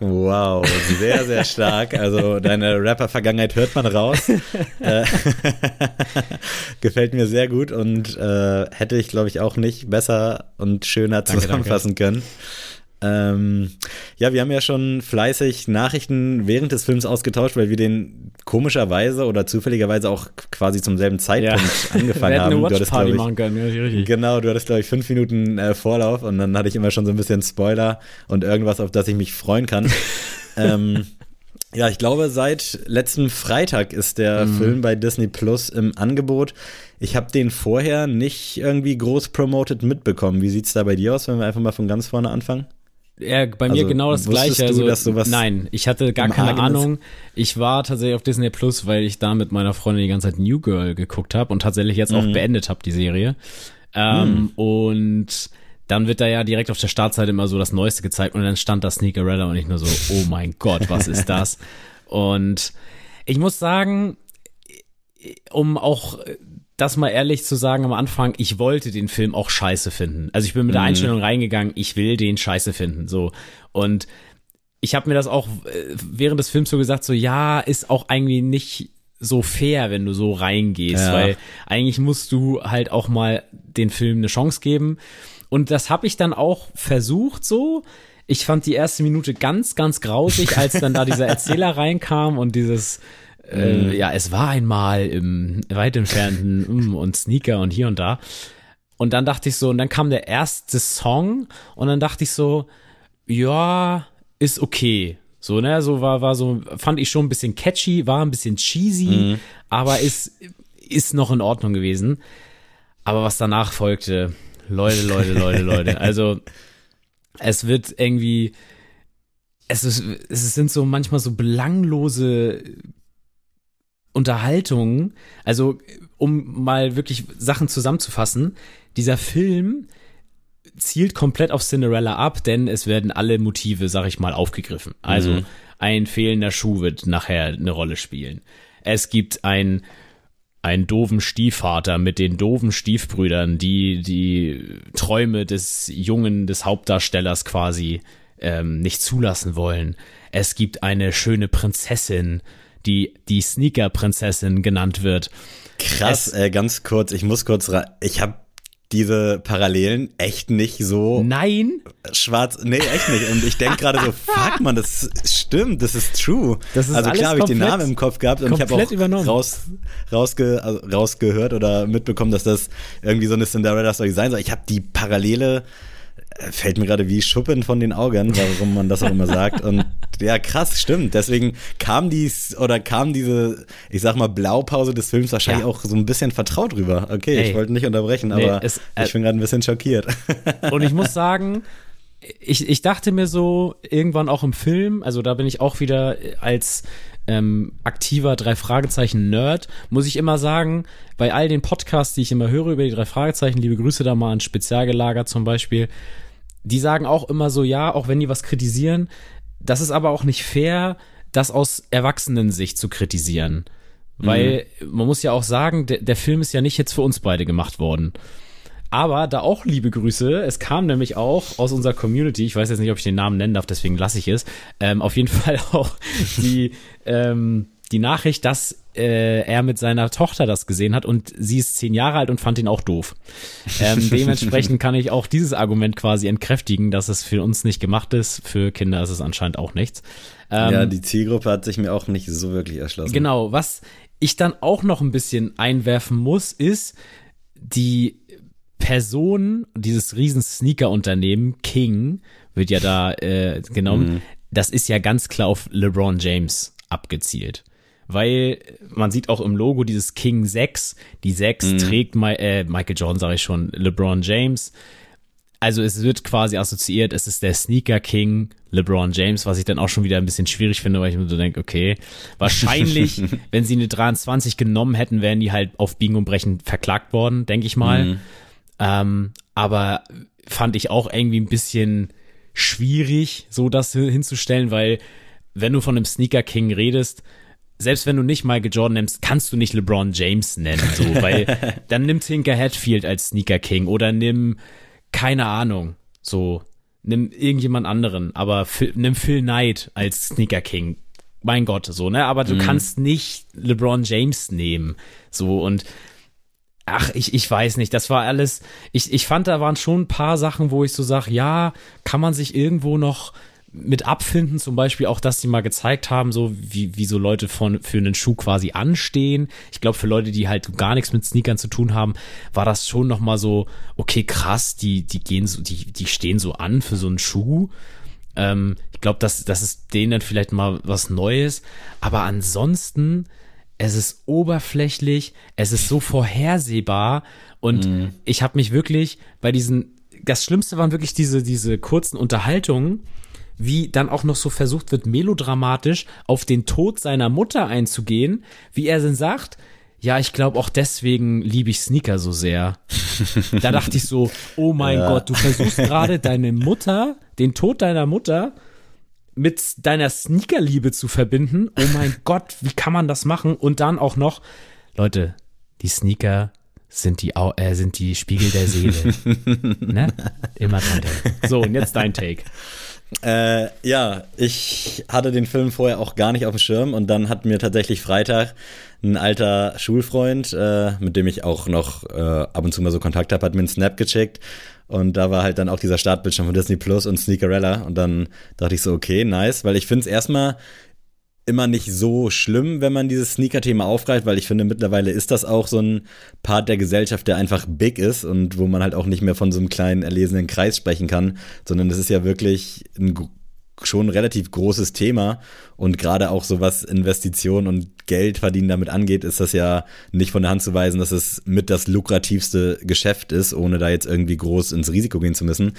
S2: Wow, sehr, sehr stark. Also deine Rapper-Vergangenheit hört man raus. Äh, gefällt mir sehr gut und äh, hätte ich, glaube ich, auch nicht besser und schöner zusammenfassen danke, danke. können. Ähm, ja, wir haben ja schon fleißig Nachrichten während des Films ausgetauscht, weil wir den komischerweise oder zufälligerweise auch quasi zum selben Zeitpunkt ja. angefangen wir haben. Eine
S1: du hattest, Party ich, machen können, ja,
S2: richtig. Genau, du hattest, glaube ich, fünf Minuten äh, Vorlauf und dann hatte ich immer schon so ein bisschen Spoiler und irgendwas, auf das ich mich freuen kann. ähm, ja, ich glaube, seit letztem Freitag ist der mhm. Film bei Disney Plus im Angebot. Ich habe den vorher nicht irgendwie groß promoted mitbekommen. Wie sieht's da bei dir aus, wenn wir einfach mal von ganz vorne anfangen?
S1: Ja, bei mir also, genau das gleiche.
S2: Du, also,
S1: nein, ich hatte gar keine Ahnung. Ich war tatsächlich auf Disney Plus, weil ich da mit meiner Freundin die ganze Zeit New Girl geguckt habe und tatsächlich jetzt mhm. auch beendet habe, die Serie. Ähm, mhm. Und dann wird da ja direkt auf der Startseite immer so das Neueste gezeigt und dann stand da Sneakerella und ich nur so, oh mein Gott, was ist das? Und ich muss sagen, um auch das mal ehrlich zu sagen am Anfang, ich wollte den Film auch scheiße finden. Also ich bin mit der mhm. Einstellung reingegangen, ich will den scheiße finden, so. Und ich habe mir das auch äh, während des Films so gesagt, so ja, ist auch eigentlich nicht so fair, wenn du so reingehst, ja. weil eigentlich musst du halt auch mal den Film eine Chance geben. Und das habe ich dann auch versucht so. Ich fand die erste Minute ganz, ganz grausig, als dann da dieser Erzähler reinkam und dieses, äh, mhm. ja, es war einmal im weit entfernten mm, und Sneaker und hier und da. Und dann dachte ich so, und dann kam der erste Song und dann dachte ich so, ja, ist okay. So, ne, so war, war so, fand ich schon ein bisschen catchy, war ein bisschen cheesy, mhm. aber ist, ist noch in Ordnung gewesen. Aber was danach folgte, Leute, Leute, Leute, Leute. Also es wird irgendwie, es, ist, es sind so manchmal so belanglose Unterhaltungen. Also um mal wirklich Sachen zusammenzufassen, dieser Film zielt komplett auf Cinderella ab, denn es werden alle Motive, sag ich mal, aufgegriffen. Also mhm. ein fehlender Schuh wird nachher eine Rolle spielen. Es gibt ein einen doofen Stiefvater mit den doofen Stiefbrüdern, die die Träume des Jungen, des Hauptdarstellers quasi ähm, nicht zulassen wollen. Es gibt eine schöne Prinzessin, die die Sneaker-Prinzessin genannt wird.
S2: Krass, es, äh, ganz kurz, ich muss kurz, ich habe diese Parallelen echt nicht so
S1: Nein.
S2: schwarz. Nee, echt nicht. Und ich denke gerade so, fuck man, das stimmt, das ist true.
S1: Das ist
S2: also klar habe ich den Namen im Kopf gehabt und ich habe auch
S1: übernommen.
S2: raus, rausge, also rausgehört oder mitbekommen, dass das irgendwie so eine Cinderella-Story sein soll. Ich habe die Parallele fällt mir gerade wie Schuppen von den Augen, warum man das auch immer sagt. Und ja, krass, stimmt. Deswegen kam dies oder kam diese, ich sag mal, Blaupause des Films wahrscheinlich ja. auch so ein bisschen vertraut rüber. Okay, Ey. ich wollte nicht unterbrechen, nee, aber es, äh, ich bin gerade ein bisschen schockiert.
S1: Und ich muss sagen, ich, ich dachte mir so, irgendwann auch im Film, also da bin ich auch wieder als ähm, aktiver drei Fragezeichen Nerd, muss ich immer sagen, bei all den Podcasts, die ich immer höre über die drei Fragezeichen, liebe Grüße da mal an Spezialgelager zum Beispiel, die sagen auch immer so, ja, auch wenn die was kritisieren, das ist aber auch nicht fair, das aus Erwachsenensicht zu kritisieren. Weil mhm. man muss ja auch sagen, der, der Film ist ja nicht jetzt für uns beide gemacht worden. Aber da auch liebe Grüße. Es kam nämlich auch aus unserer Community, ich weiß jetzt nicht, ob ich den Namen nennen darf, deswegen lasse ich es, ähm, auf jeden Fall auch die, ähm, die Nachricht, dass äh, er mit seiner Tochter das gesehen hat und sie ist zehn Jahre alt und fand ihn auch doof. Ähm, dementsprechend kann ich auch dieses Argument quasi entkräftigen, dass es für uns nicht gemacht ist. Für Kinder ist es anscheinend auch nichts.
S2: Ähm, ja, die Zielgruppe hat sich mir auch nicht so wirklich erschlossen.
S1: Genau, was ich dann auch noch ein bisschen einwerfen muss, ist die Person, dieses riesen Sneaker-Unternehmen, King, wird ja da äh, genommen, mhm. das ist ja ganz klar auf LeBron James abgezielt weil man sieht auch im Logo dieses King 6, die 6 mhm. trägt My, äh, Michael Jordan, sage ich schon, LeBron James. Also es wird quasi assoziiert, es ist der Sneaker King LeBron James, was ich dann auch schon wieder ein bisschen schwierig finde, weil ich mir so denke, okay, wahrscheinlich, wenn sie eine 23 genommen hätten, wären die halt auf Biegen und Brechen verklagt worden, denke ich mal. Mhm. Ähm, aber fand ich auch irgendwie ein bisschen schwierig, so das hinzustellen, weil wenn du von einem Sneaker King redest, selbst wenn du nicht Michael Jordan nimmst, kannst du nicht LeBron James nennen, so, weil dann nimm Tinker Hatfield als Sneaker King oder nimm, keine Ahnung, so, nimm irgendjemand anderen, aber Phil, nimm Phil Knight als Sneaker King. Mein Gott, so, ne, aber du mhm. kannst nicht LeBron James nehmen, so, und ach, ich, ich weiß nicht, das war alles, ich, ich fand, da waren schon ein paar Sachen, wo ich so sage, ja, kann man sich irgendwo noch mit abfinden, zum Beispiel auch, dass sie mal gezeigt haben, so wie, wie so Leute von, für einen Schuh quasi anstehen. Ich glaube, für Leute, die halt gar nichts mit Sneakern zu tun haben, war das schon nochmal so, okay, krass, die, die gehen so, die, die stehen so an für so einen Schuh. Ähm, ich glaube, das, das ist denen dann vielleicht mal was Neues. Aber ansonsten, es ist oberflächlich, es ist so vorhersehbar und mm. ich habe mich wirklich bei diesen, das Schlimmste waren wirklich diese, diese kurzen Unterhaltungen, wie dann auch noch so versucht wird, melodramatisch auf den Tod seiner Mutter einzugehen, wie er denn sagt, ja, ich glaube auch deswegen liebe ich Sneaker so sehr. da dachte ich so, oh mein ja. Gott, du versuchst gerade deine Mutter, den Tod deiner Mutter mit deiner Sneakerliebe zu verbinden. Oh mein Gott, wie kann man das machen? Und dann auch noch, Leute, die Sneaker sind die, äh, sind die Spiegel der Seele. ne? Immer dran denken. So, und jetzt dein Take.
S2: Äh, ja, ich hatte den Film vorher auch gar nicht auf dem Schirm und dann hat mir tatsächlich Freitag ein alter Schulfreund, äh, mit dem ich auch noch äh, ab und zu mal so Kontakt habe, hat mir einen Snap gecheckt und da war halt dann auch dieser Startbildschirm von Disney Plus und Sneakerella. Und dann dachte ich so, okay, nice, weil ich finde es erstmal immer nicht so schlimm, wenn man dieses Sneaker-Thema aufgreift, weil ich finde, mittlerweile ist das auch so ein Part der Gesellschaft, der einfach big ist und wo man halt auch nicht mehr von so einem kleinen erlesenen Kreis sprechen kann, sondern es ist ja wirklich ein schon relativ großes Thema und gerade auch so was Investitionen und Geld verdienen damit angeht, ist das ja nicht von der Hand zu weisen, dass es mit das lukrativste Geschäft ist, ohne da jetzt irgendwie groß ins Risiko gehen zu müssen.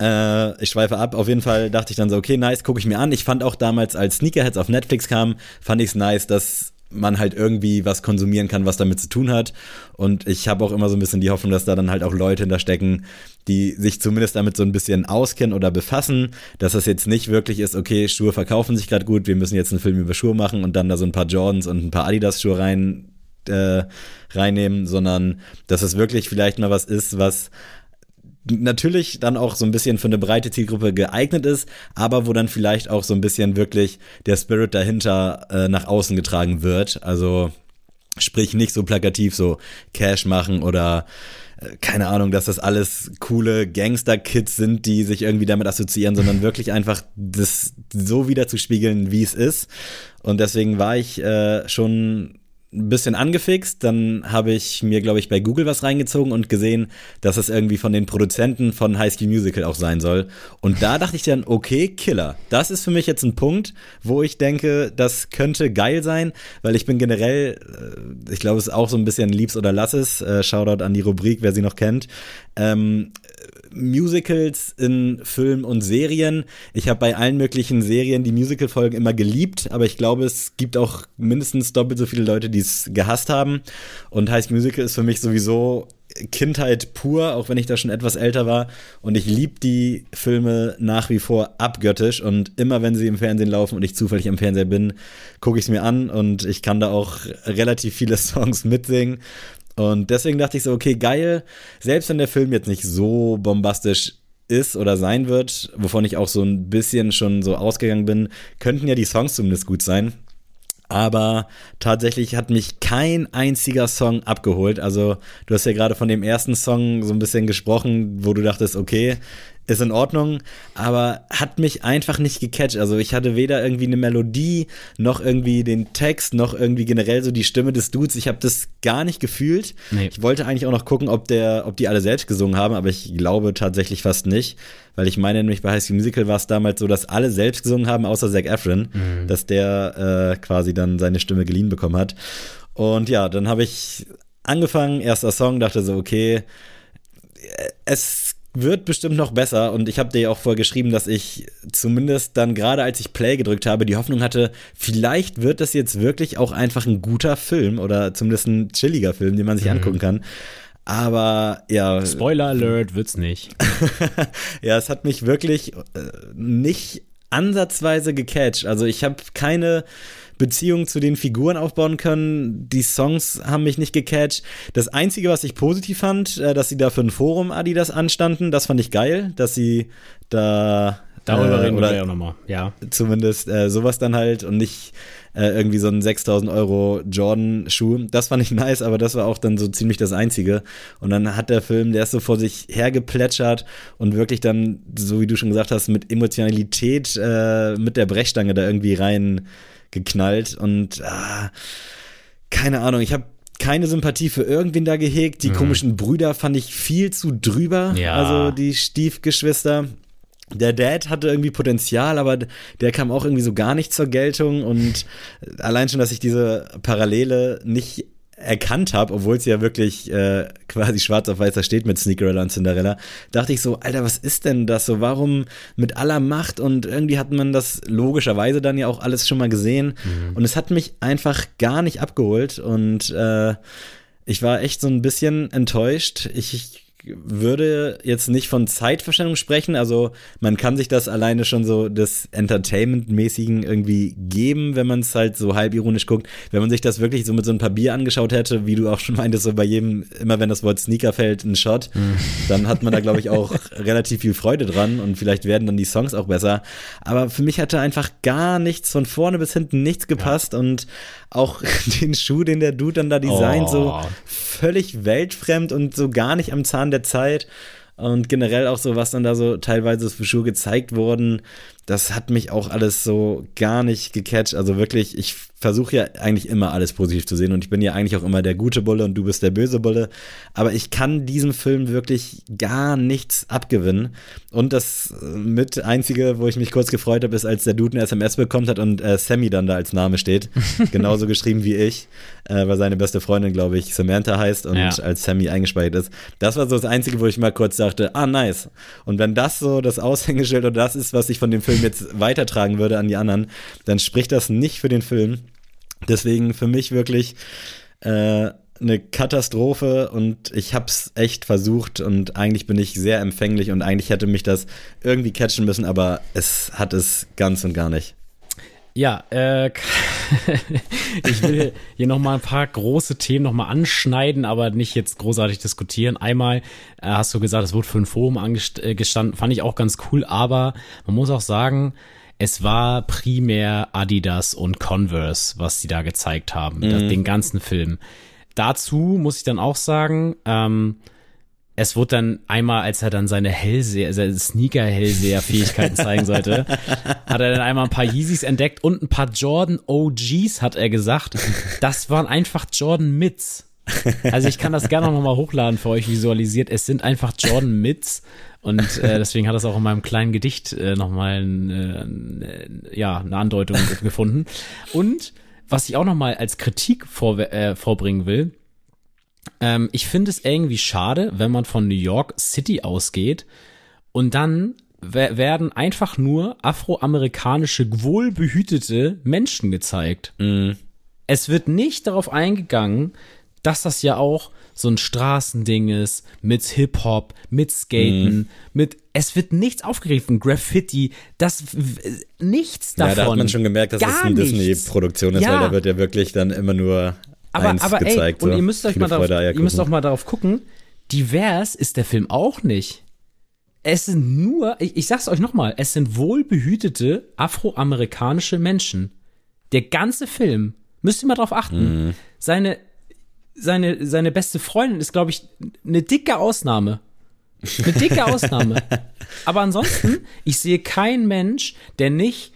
S2: Äh, ich schweife ab. Auf jeden Fall dachte ich dann so, okay, nice, gucke ich mir an. Ich fand auch damals, als Sneakerheads auf Netflix kam, fand ich es nice, dass man halt irgendwie was konsumieren kann, was damit zu tun hat. Und ich habe auch immer so ein bisschen die Hoffnung, dass da dann halt auch Leute hinterstecken, die sich zumindest damit so ein bisschen auskennen oder befassen, dass das jetzt nicht wirklich ist, okay, Schuhe verkaufen sich gerade gut, wir müssen jetzt einen Film über Schuhe machen und dann da so ein paar Jordans und ein paar Adidas-Schuhe rein äh, reinnehmen, sondern dass es wirklich vielleicht mal was ist, was natürlich dann auch so ein bisschen für eine breite Zielgruppe geeignet ist, aber wo dann vielleicht auch so ein bisschen wirklich der Spirit dahinter äh, nach außen getragen wird. Also sprich nicht so plakativ so Cash machen oder äh, keine Ahnung, dass das alles coole Gangster-Kids sind, die sich irgendwie damit assoziieren, sondern wirklich einfach das so wieder zu spiegeln, wie es ist. Und deswegen war ich äh, schon ein bisschen angefixt. Dann habe ich mir, glaube ich, bei Google was reingezogen und gesehen, dass es irgendwie von den Produzenten von High School Musical auch sein soll. Und da dachte ich dann, okay, Killer. Das ist für mich jetzt ein Punkt, wo ich denke, das könnte geil sein, weil ich bin generell, äh, ich glaube, es ist auch so ein bisschen Liebs oder Lass es. Äh, Shoutout an die Rubrik, wer sie noch kennt. Ähm, Musicals in Filmen und Serien. Ich habe bei allen möglichen Serien die Musical-Folgen immer geliebt, aber ich glaube, es gibt auch mindestens doppelt so viele Leute, die es gehasst haben. Und School Musical ist für mich sowieso Kindheit pur, auch wenn ich da schon etwas älter war. Und ich liebe die Filme nach wie vor abgöttisch. Und immer wenn sie im Fernsehen laufen und ich zufällig am Fernseher bin, gucke ich es mir an und ich kann da auch relativ viele Songs mitsingen. Und deswegen dachte ich so, okay, geil. Selbst wenn der Film jetzt nicht so bombastisch ist oder sein wird, wovon ich auch so ein bisschen schon so ausgegangen bin, könnten ja die Songs zumindest gut sein. Aber tatsächlich hat mich kein einziger Song abgeholt. Also du hast ja gerade von dem ersten Song so ein bisschen gesprochen, wo du dachtest, okay, ist in Ordnung, aber hat mich einfach nicht gecatcht. Also ich hatte weder irgendwie eine Melodie, noch irgendwie den Text, noch irgendwie generell so die Stimme des Dudes. Ich habe das gar nicht gefühlt. Nee. Ich wollte eigentlich auch noch gucken, ob der, ob die alle selbst gesungen haben, aber ich glaube tatsächlich fast nicht, weil ich meine nämlich bei High School Musical war es damals so, dass alle selbst gesungen haben, außer Zac Efron, mhm. dass der äh, quasi dann seine Stimme geliehen bekommen hat. Und ja, dann habe ich angefangen, erster Song, dachte so, okay, es wird bestimmt noch besser und ich habe dir ja auch vorher geschrieben, dass ich zumindest dann gerade als ich Play gedrückt habe, die Hoffnung hatte, vielleicht wird das jetzt wirklich auch einfach ein guter Film oder zumindest ein chilliger Film, den man sich mhm. angucken kann. Aber ja.
S1: Spoiler Alert wird's nicht.
S2: ja, es hat mich wirklich äh, nicht ansatzweise gecatcht. Also ich habe keine Beziehung zu den Figuren aufbauen können. Die Songs haben mich nicht gecatcht. Das Einzige, was ich positiv fand, äh, dass sie da für ein Forum Adidas anstanden, das fand ich geil, dass sie da
S1: Darüber
S2: Äh,
S1: reden
S2: oder-
S1: wir ja auch nochmal. Ja.
S2: Zumindest äh, sowas dann halt und nicht äh, irgendwie so ein 6000 Euro Jordan-Schuh. Das fand ich nice, aber das war auch dann so ziemlich das Einzige. Und dann hat der Film, der ist so vor sich hergeplätschert und wirklich dann, so wie du schon gesagt hast, mit Emotionalität äh, mit der Brechstange da irgendwie rein geknallt und ah, keine Ahnung, ich habe keine Sympathie für irgendwen da gehegt. Die komischen Brüder fand ich viel zu drüber.
S1: Ja.
S2: Also die Stiefgeschwister. Der Dad hatte irgendwie Potenzial, aber der kam auch irgendwie so gar nicht zur Geltung. Und allein schon, dass ich diese Parallele nicht erkannt habe, obwohl es ja wirklich äh, quasi schwarz auf weiß da steht mit Sneakerella und Cinderella, dachte ich so, Alter, was ist denn das so? Warum mit aller Macht? Und irgendwie hat man das logischerweise dann ja auch alles schon mal gesehen. Und es hat mich einfach gar nicht abgeholt. Und äh, ich war echt so ein bisschen enttäuscht. Ich, ich würde jetzt nicht von Zeitverschwendung sprechen. Also man kann sich das alleine schon so des Entertainment-mäßigen irgendwie geben, wenn man es halt so halb ironisch guckt. Wenn man sich das wirklich so mit so ein paar Bier angeschaut hätte, wie du auch schon meintest, so bei jedem, immer wenn das Wort Sneaker fällt, ein Shot, dann hat man da, glaube ich, auch relativ viel Freude dran und vielleicht werden dann die Songs auch besser. Aber für mich hatte einfach gar nichts von vorne bis hinten nichts gepasst und auch den Schuh, den der Dude dann da designt, so
S1: Oh.
S2: völlig weltfremd und so gar nicht am Zahn der Zeit. Und generell auch so, was dann da so teilweise für Schuhe gezeigt wurden, das hat mich auch alles so gar nicht gecatcht. Also wirklich, ich versuche ja eigentlich immer alles positiv zu sehen und ich bin ja eigentlich auch immer der gute Bulle und du bist der böse Bulle. Aber ich kann diesem Film wirklich gar nichts abgewinnen. Und das äh, mit einzige, wo ich mich kurz gefreut habe, ist, als der Dude eine SMS bekommt hat und äh, Sammy dann da als Name steht. Genauso geschrieben wie ich, äh, weil seine beste Freundin, glaube ich, Samantha heißt und
S1: Ja.
S2: als Sammy eingespeichert ist. Das war so das Einzige, wo ich mal kurz dachte, ah, nice. Und wenn das so das Aushängeschild oder das ist, was ich von dem Film jetzt weitertragen würde an die anderen, dann spricht das nicht für den Film. Deswegen für mich wirklich äh, eine Katastrophe und ich hab's echt versucht und eigentlich bin ich sehr empfänglich und eigentlich hätte mich das irgendwie catchen müssen, aber es hat es ganz und gar nicht.
S1: Ja, äh, ich will hier nochmal ein paar große Themen nochmal anschneiden, aber nicht jetzt großartig diskutieren. Einmal äh, hast du gesagt, es wurde für ein Forum angestanden, fand ich auch ganz cool, aber man muss auch sagen, es war primär Adidas und Converse, was sie da gezeigt haben, das, den ganzen Film. Dazu muss ich dann auch sagen, ähm, es wurde dann einmal, als er dann seine Hellseher, seine Sneaker-Hellseher-Fähigkeiten zeigen sollte, hat er dann einmal ein paar Yeezys entdeckt und ein paar Jordan OGs, hat er gesagt. Das waren einfach Jordan Mids. Also ich kann das gerne noch mal hochladen für euch visualisiert. Es sind einfach Jordan Mids und äh, deswegen hat das auch in meinem kleinen Gedicht äh, noch mal äh, ja, eine Andeutung gefunden. Und was ich auch noch mal als Kritik vor, äh, vorbringen will, ähm, ich finde es irgendwie schade, wenn man von New York City ausgeht und dann wer- werden einfach nur afroamerikanische, wohlbehütete Menschen gezeigt. Es wird nicht darauf eingegangen, dass das ja auch so ein Straßending ist, mit Hip-Hop, mit Skaten, mit, es wird nichts aufgegriffen, Graffiti, das, nichts davon.
S2: Ja, da hat man schon gemerkt, dass es eine. Disney-Produktion ist,
S1: Ja.
S2: weil da wird ja wirklich dann immer nur
S1: aber,
S2: eins
S1: aber
S2: gezeigt.
S1: ey, und
S2: so.
S1: ihr müsst euch mal darauf, ihr müsst auch mal darauf gucken, divers ist der Film auch nicht. Es sind nur, ich, ich sag's euch nochmal, es sind wohlbehütete afroamerikanische Menschen. Der ganze Film, müsst ihr mal drauf achten,
S2: Mhm.
S1: seine, seine, seine beste Freundin ist, glaube ich, eine dicke Ausnahme. Eine dicke Ausnahme. Aber ansonsten, ich sehe keinen Mensch, der nicht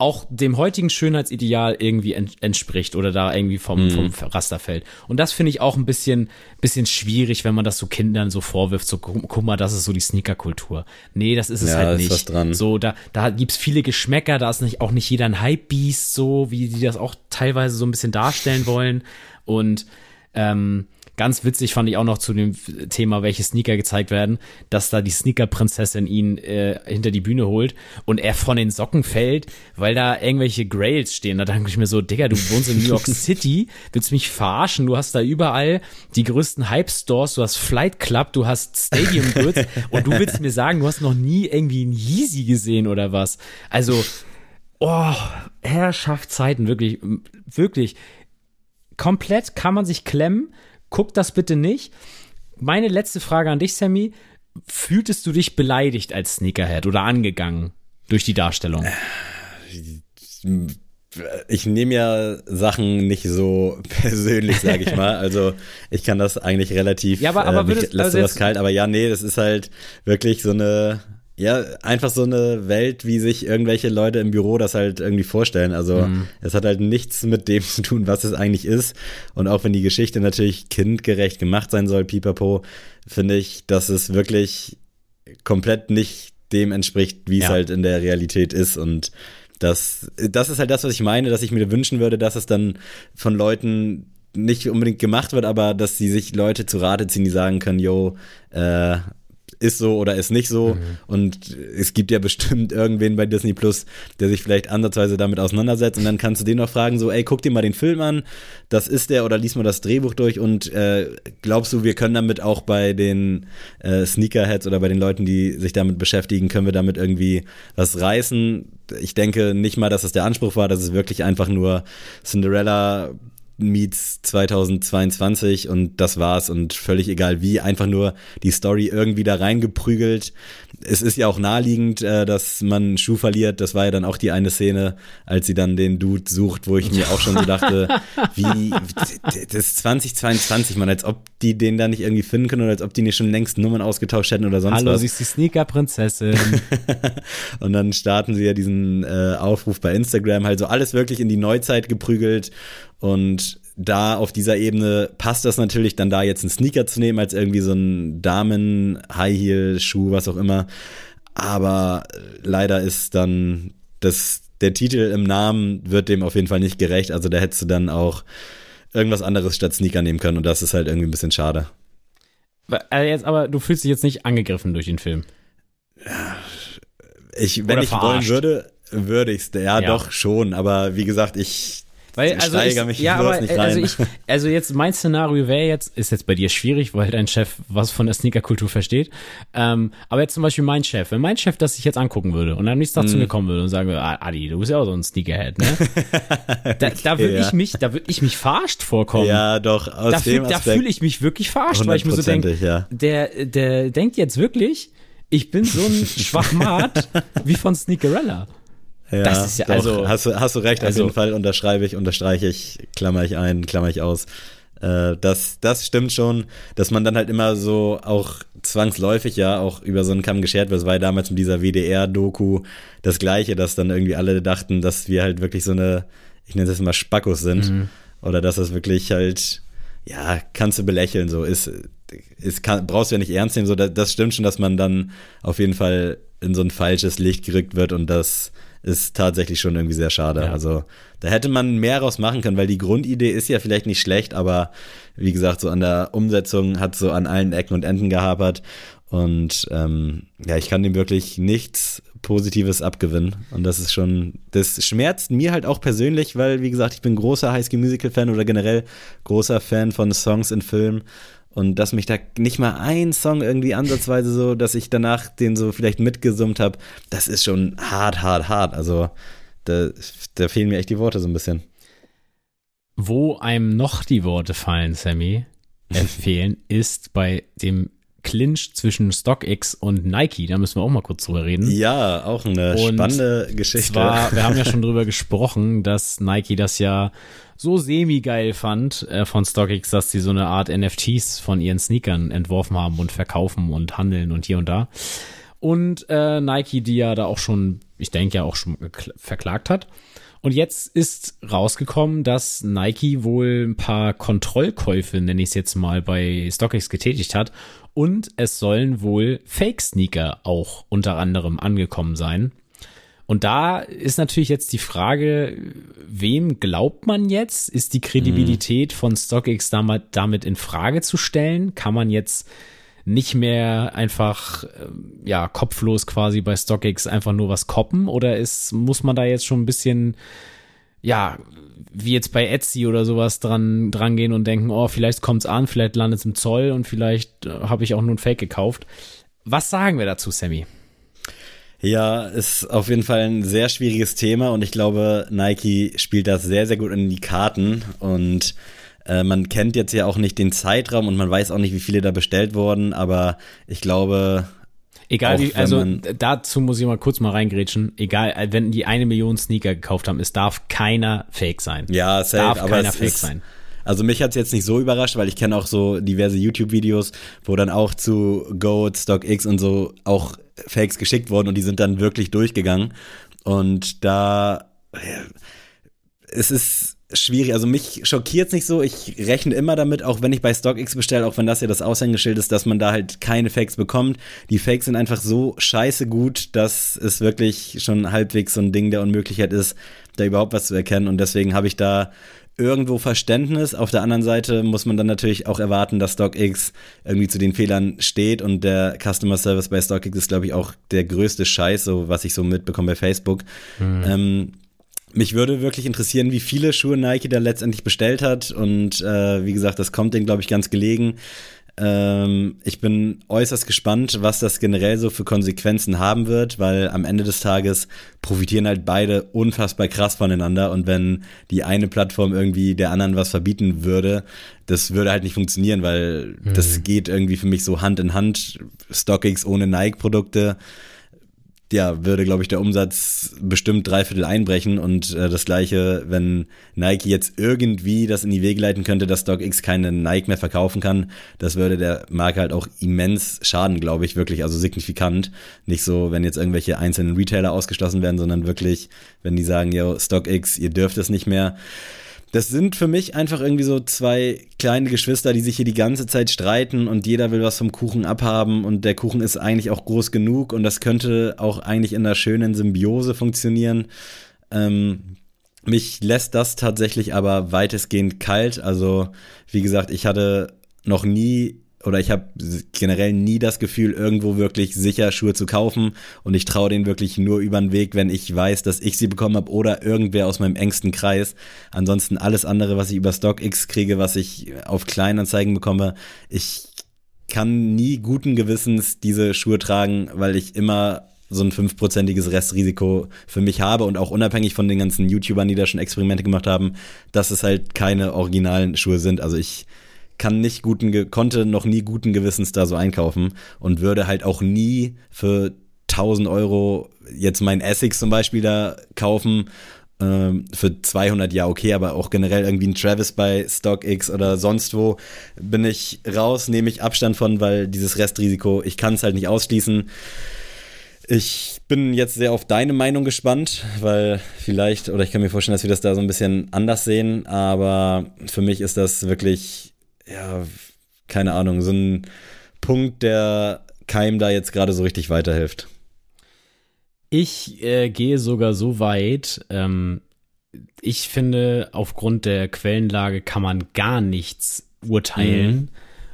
S1: auch dem heutigen Schönheitsideal irgendwie ent entspricht oder da irgendwie vom, vom Raster fällt. Und das finde ich auch ein bisschen, bisschen schwierig, wenn man das so Kindern so vorwirft, so gu- guck mal, das ist so die Sneakerkultur. Nee, das ist es
S2: Ja,
S1: halt
S2: ist
S1: nicht.
S2: was dran.
S1: So, da, da gibt's viele Geschmäcker, da ist nicht, auch nicht jeder ein Hype-Beast, so wie die das auch teilweise so ein bisschen darstellen wollen. Und ähm, ganz witzig fand ich auch noch zu dem Thema, welche Sneaker gezeigt werden, dass da die Sneaker-Prinzessin ihn äh, hinter die Bühne holt und er von den Socken fällt, weil da irgendwelche Grails stehen. Da denke ich mir so, Digga, du wohnst in New York City, willst mich verarschen? Du hast da überall die größten Hype-Stores, du hast Flight Club, du hast Stadium Goods und du willst mir sagen, du hast noch nie irgendwie einen Yeezy gesehen oder was? Also, oh, Herrschaftszeiten, wirklich, wirklich komplett kann man sich klemmen. Guck das bitte nicht. Meine letzte Frage an dich, Sammy. Fühltest du dich beleidigt als Sneakerhead oder angegangen? durch die Darstellung?
S2: Ich nehme ja Sachen nicht so persönlich, sage ich mal. Also ich kann das eigentlich relativ,
S1: ja, aber, aber
S2: äh,
S1: würdest-
S2: lässt
S1: also
S2: sowas
S1: jetzt-
S2: kalt. Aber ja, nee, das ist halt wirklich so eine, ja, einfach so eine Welt, wie sich irgendwelche Leute im Büro das halt irgendwie vorstellen. Also
S1: Mhm.
S2: es hat halt nichts mit dem zu tun, was es eigentlich ist. Und auch wenn die Geschichte natürlich kindgerecht gemacht sein soll, pipapo, finde ich, dass es wirklich komplett nicht dem entspricht, wie es
S1: Ja.
S2: halt in der Realität ist. Und das, das ist halt das, was ich meine, dass ich mir wünschen würde, dass es dann von Leuten nicht unbedingt gemacht wird, aber dass sie sich Leute zu Rate ziehen, die sagen können, yo, äh, ist so oder ist nicht so. Und es gibt ja bestimmt irgendwen bei Disney Plus, der sich vielleicht ansatzweise damit auseinandersetzt. Und dann kannst du den noch fragen, so, ey, guck dir mal den Film an, das ist der oder lies mal das Drehbuch durch und äh, glaubst du, wir können damit auch bei den äh, Sneakerheads oder bei den Leuten, die sich damit beschäftigen, können wir damit irgendwie was reißen? Ich denke nicht mal, dass es der Anspruch war, dass es wirklich einfach nur Cinderella meets 2022 und das war's und völlig egal wie, einfach nur die Story irgendwie da reingeprügelt. Es ist ja auch naheliegend, äh, dass man einen Schuh verliert. Das war ja dann auch die eine Szene, als sie dann den Dude sucht, wo ich mir auch schon so dachte, wie, das ist 2022, man, als ob die den da nicht irgendwie finden können oder als ob die nicht schon längst Nummern ausgetauscht hätten oder sonst
S1: Hallo,
S2: was.
S1: sie ist die Sneaker-Prinzessin.
S2: Und dann starten sie ja diesen äh, Aufruf bei Instagram, halt so alles wirklich in die Neuzeit geprügelt. Und da auf dieser Ebene passt das natürlich, dann da jetzt einen Sneaker zu nehmen, als irgendwie so ein Damen-High-Heel-Schuh, was auch immer. Aber leider ist dann das, der Titel im Namen wird dem auf jeden Fall nicht gerecht. Also da hättest du dann auch irgendwas anderes statt Sneaker nehmen können. Und das ist halt irgendwie ein bisschen schade.
S1: äh, jetzt, aber du fühlst dich jetzt nicht angegriffen durch den Film.
S2: Ich, wenn
S1: Oder
S2: ich wollen
S1: verarscht.
S2: würde, würde ich's. Ja,
S1: Ja.
S2: doch schon. Aber wie gesagt, ich
S1: Weil,
S2: Ich
S1: also
S2: steigere
S1: ich,
S2: mich
S1: ja, aber
S2: nicht
S1: äh, also
S2: rein.
S1: ich, also jetzt mein Szenario wäre jetzt, ist jetzt bei dir schwierig, weil dein Chef was von der Sneakerkultur versteht. Ähm, aber jetzt zum Beispiel mein Chef, wenn mein Chef das sich jetzt angucken würde und am nächsten Tag zu
S2: Mhm.
S1: mir kommen würde und sagen würde, ah, Adi, du bist ja auch so ein Sneakerhead, ne? da da würde
S2: ja.
S1: ich mich, da würde ich mich verarscht vorkommen.
S2: Ja, doch, aus
S1: da
S2: dem
S1: fühl- da
S2: Aspekt.
S1: fühle ich mich wirklich verarscht, weil ich mir so denke,
S2: ja.
S1: der, der denkt jetzt wirklich, ich bin so ein Schwachmat wie von Sneakerella.
S2: Ja,
S1: das ist ja-
S2: doch,
S1: also-
S2: hast, du, hast du recht,
S1: also-
S2: auf jeden Fall unterschreibe ich, unterstreiche ich, klammer ich ein, klammer ich aus. Äh, das, das stimmt schon, dass man dann halt immer so auch zwangsläufig ja auch über so einen Kamm geschert wird. Das war ja damals mit dieser WDR-Doku das Gleiche, dass dann irgendwie alle dachten, dass wir halt wirklich so eine, ich nenne das mal Spackos sind.
S1: Mhm.
S2: Oder dass das wirklich halt, ja, kannst du belächeln, so ist, ist kann, brauchst du ja nicht ernst nehmen, so das, das stimmt schon, dass man dann auf jeden Fall in so ein falsches Licht gerückt wird und das ist tatsächlich schon irgendwie sehr schade.
S1: Ja.
S2: Also da hätte man mehr raus machen können, weil die Grundidee ist ja vielleicht nicht schlecht, aber wie gesagt, so an der Umsetzung hat so an allen Ecken und Enden gehapert. Und ähm, ja, ich kann dem wirklich nichts Positives abgewinnen. Und das ist schon, das schmerzt mir halt auch persönlich, weil, wie gesagt, ich bin großer High School Musical Fan oder generell großer Fan von Songs in Filmen. Und dass mich da nicht mal ein Song irgendwie ansatzweise so, dass ich danach den so vielleicht mitgesummt habe, das ist schon hart, hart, hart. Also da, da fehlen mir echt die Worte so ein bisschen.
S1: Wo einem noch die Worte fallen, Sammy, äh, fehlen, ist bei dem Clinch zwischen StockX und Nike. Da müssen wir auch mal kurz drüber reden.
S2: Ja, auch eine
S1: Und
S2: spannende Geschichte.
S1: Zwar, wir haben ja schon drüber gesprochen, dass Nike das ja so semi-geil fand äh, von StockX, dass sie so eine Art NFTs von ihren Sneakern entworfen haben und verkaufen und handeln und hier und da. Und äh, Nike, die ja da auch schon, ich denke ja auch schon verklagt hat. Und jetzt ist rausgekommen, dass Nike wohl ein paar Kontrollkäufe, nenne ich es jetzt mal, bei StockX getätigt hat. Und es sollen wohl Fake-Sneaker auch unter anderem angekommen sein. Und da ist natürlich jetzt die Frage, wem glaubt man jetzt? Ist die Kredibilität von StockX damit, in Frage zu stellen? Kann man jetzt nicht mehr einfach ähm, ja kopflos quasi bei StockX einfach nur was koppen oder ist muss man da jetzt schon ein bisschen ja wie jetzt bei Etsy oder sowas dran dran gehen und denken oh vielleicht kommt's an vielleicht landet es im Zoll und vielleicht äh, habe ich auch nur ein Fake gekauft. Was sagen wir dazu Sammy?
S2: Ja, ist auf jeden Fall ein sehr schwieriges Thema und ich glaube, Nike spielt das sehr, sehr gut in die Karten und äh, man kennt jetzt ja auch nicht den Zeitraum und man weiß auch nicht, wie viele da bestellt wurden, aber ich glaube,
S1: Egal,
S2: Auch
S1: wie, also dazu muss ich mal kurz mal reingrätschen. Egal, äh, wenn die eine Million Sneaker gekauft haben, es darf keiner Fake sein.
S2: Ja, safe,
S1: darf
S2: aber
S1: keiner
S2: es
S1: Fake
S2: ist,
S1: sein.
S2: Also mich hat's jetzt nicht so überrascht, weil ich kenne auch so diverse YouTube-Videos, wo dann auch zu Goat, StockX und so auch Fakes geschickt wurden und die sind dann wirklich durchgegangen. Und da es ist schwierig. Also mich schockiert's nicht so. Ich rechne immer damit, auch wenn ich bei StockX bestelle, auch wenn das ja das Aushängeschild ist, dass man da halt keine Fakes bekommt. Die Fakes sind einfach so scheiße gut, dass es wirklich schon halbwegs so ein Ding der Unmöglichkeit ist, da überhaupt was zu erkennen. Und deswegen habe ich da irgendwo Verständnis. Auf der anderen Seite muss man dann natürlich auch erwarten, dass StockX irgendwie zu den Fehlern steht und der Customer Service bei StockX ist, glaube ich, auch der größte Scheiß, so was ich so mitbekomme bei Facebook. Ähm, mich würde wirklich interessieren, wie viele Schuhe Nike da letztendlich bestellt hat. Und äh, wie gesagt, das kommt denen, glaube ich, ganz gelegen. Ähm, ich bin äußerst gespannt, was das generell so für Konsequenzen haben wird, weil am Ende des Tages profitieren halt beide unfassbar krass voneinander. Und wenn die eine Plattform irgendwie der anderen was verbieten würde, das würde halt nicht funktionieren, weil das geht irgendwie für mich so Hand in Hand. StockX ohne Nike-Produkte ja, würde, glaube ich, der Umsatz bestimmt drei Viertel einbrechen und äh, das gleiche, wenn Nike jetzt irgendwie das in die Wege leiten könnte, dass StockX keine Nike mehr verkaufen kann, das würde der Marke halt auch immens schaden, glaube ich, wirklich, also signifikant. Nicht so, wenn jetzt irgendwelche einzelnen Retailer ausgeschlossen werden, sondern wirklich, wenn die sagen, yo, StockX, ihr dürft es nicht mehr. Das sind für mich einfach irgendwie so zwei kleine Geschwister, die sich hier die ganze Zeit streiten und jeder will was vom Kuchen abhaben und der Kuchen ist eigentlich auch groß genug und das könnte auch eigentlich in einer schönen Symbiose funktionieren. Ähm, mich lässt das tatsächlich aber weitestgehend kalt. Also, wie gesagt, ich hatte noch nie oder ich habe generell nie das Gefühl, irgendwo wirklich sicher Schuhe zu kaufen und ich traue denen wirklich nur über den Weg, wenn ich weiß, dass ich sie bekommen habe oder irgendwer aus meinem engsten Kreis. Ansonsten alles andere, was ich über StockX kriege, was ich auf Kleinanzeigen bekomme, ich kann nie guten Gewissens diese Schuhe tragen, weil ich immer so ein fünfprozentiges Restrisiko für mich habe und auch unabhängig von den ganzen YouTubern, die da schon Experimente gemacht haben, dass es halt keine originalen Schuhe sind. Also ich kann nicht guten, konnte noch nie guten Gewissens da so einkaufen und würde halt auch nie für 1000 Euro jetzt mein Essex zum Beispiel da kaufen. Ähm, für 200 ja okay, aber auch generell irgendwie ein Travis bei StockX oder sonst wo bin ich raus, nehme ich Abstand von, weil dieses Restrisiko, ich kann es halt nicht ausschließen. Ich bin jetzt sehr auf deine Meinung gespannt, weil vielleicht, oder ich kann mir vorstellen, dass wir das da so ein bisschen anders sehen, aber für mich ist das wirklich, ja, keine Ahnung, so ein Punkt, der keinem da jetzt gerade so richtig weiterhilft.
S1: Ich äh, gehe sogar so weit, ähm, ich finde, aufgrund der Quellenlage kann man gar nichts urteilen.
S2: Mhm.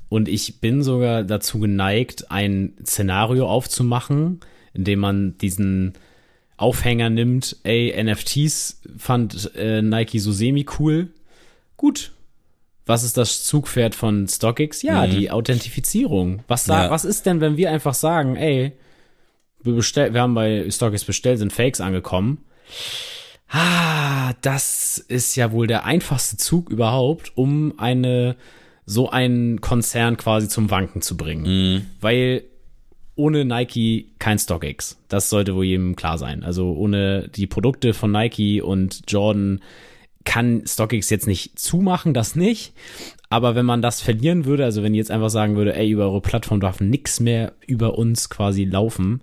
S1: Und ich bin sogar dazu geneigt, ein Szenario aufzumachen, in dem man diesen Aufhänger nimmt, ey, NFTs fand äh, Nike so semi-cool. Gut. Was ist das Zugpferd von StockX? Ja,
S2: Mhm.
S1: die Authentifizierung. Was, sa-
S2: Ja.
S1: was ist denn, wenn wir einfach sagen, ey, wir, bestell, wir haben bei StockX bestellt, sind Fakes angekommen. Ah, das ist ja wohl der einfachste Zug überhaupt, um eine so einen Konzern quasi zum Wanken zu bringen. Weil ohne Nike kein StockX. Das sollte wohl jedem klar sein. Also ohne die Produkte von Nike und Jordan kann StockX jetzt nicht zumachen, das nicht. Aber wenn man das verlieren würde, also wenn die jetzt einfach sagen würde, ey, über eure Plattform darf nix mehr über uns quasi laufen,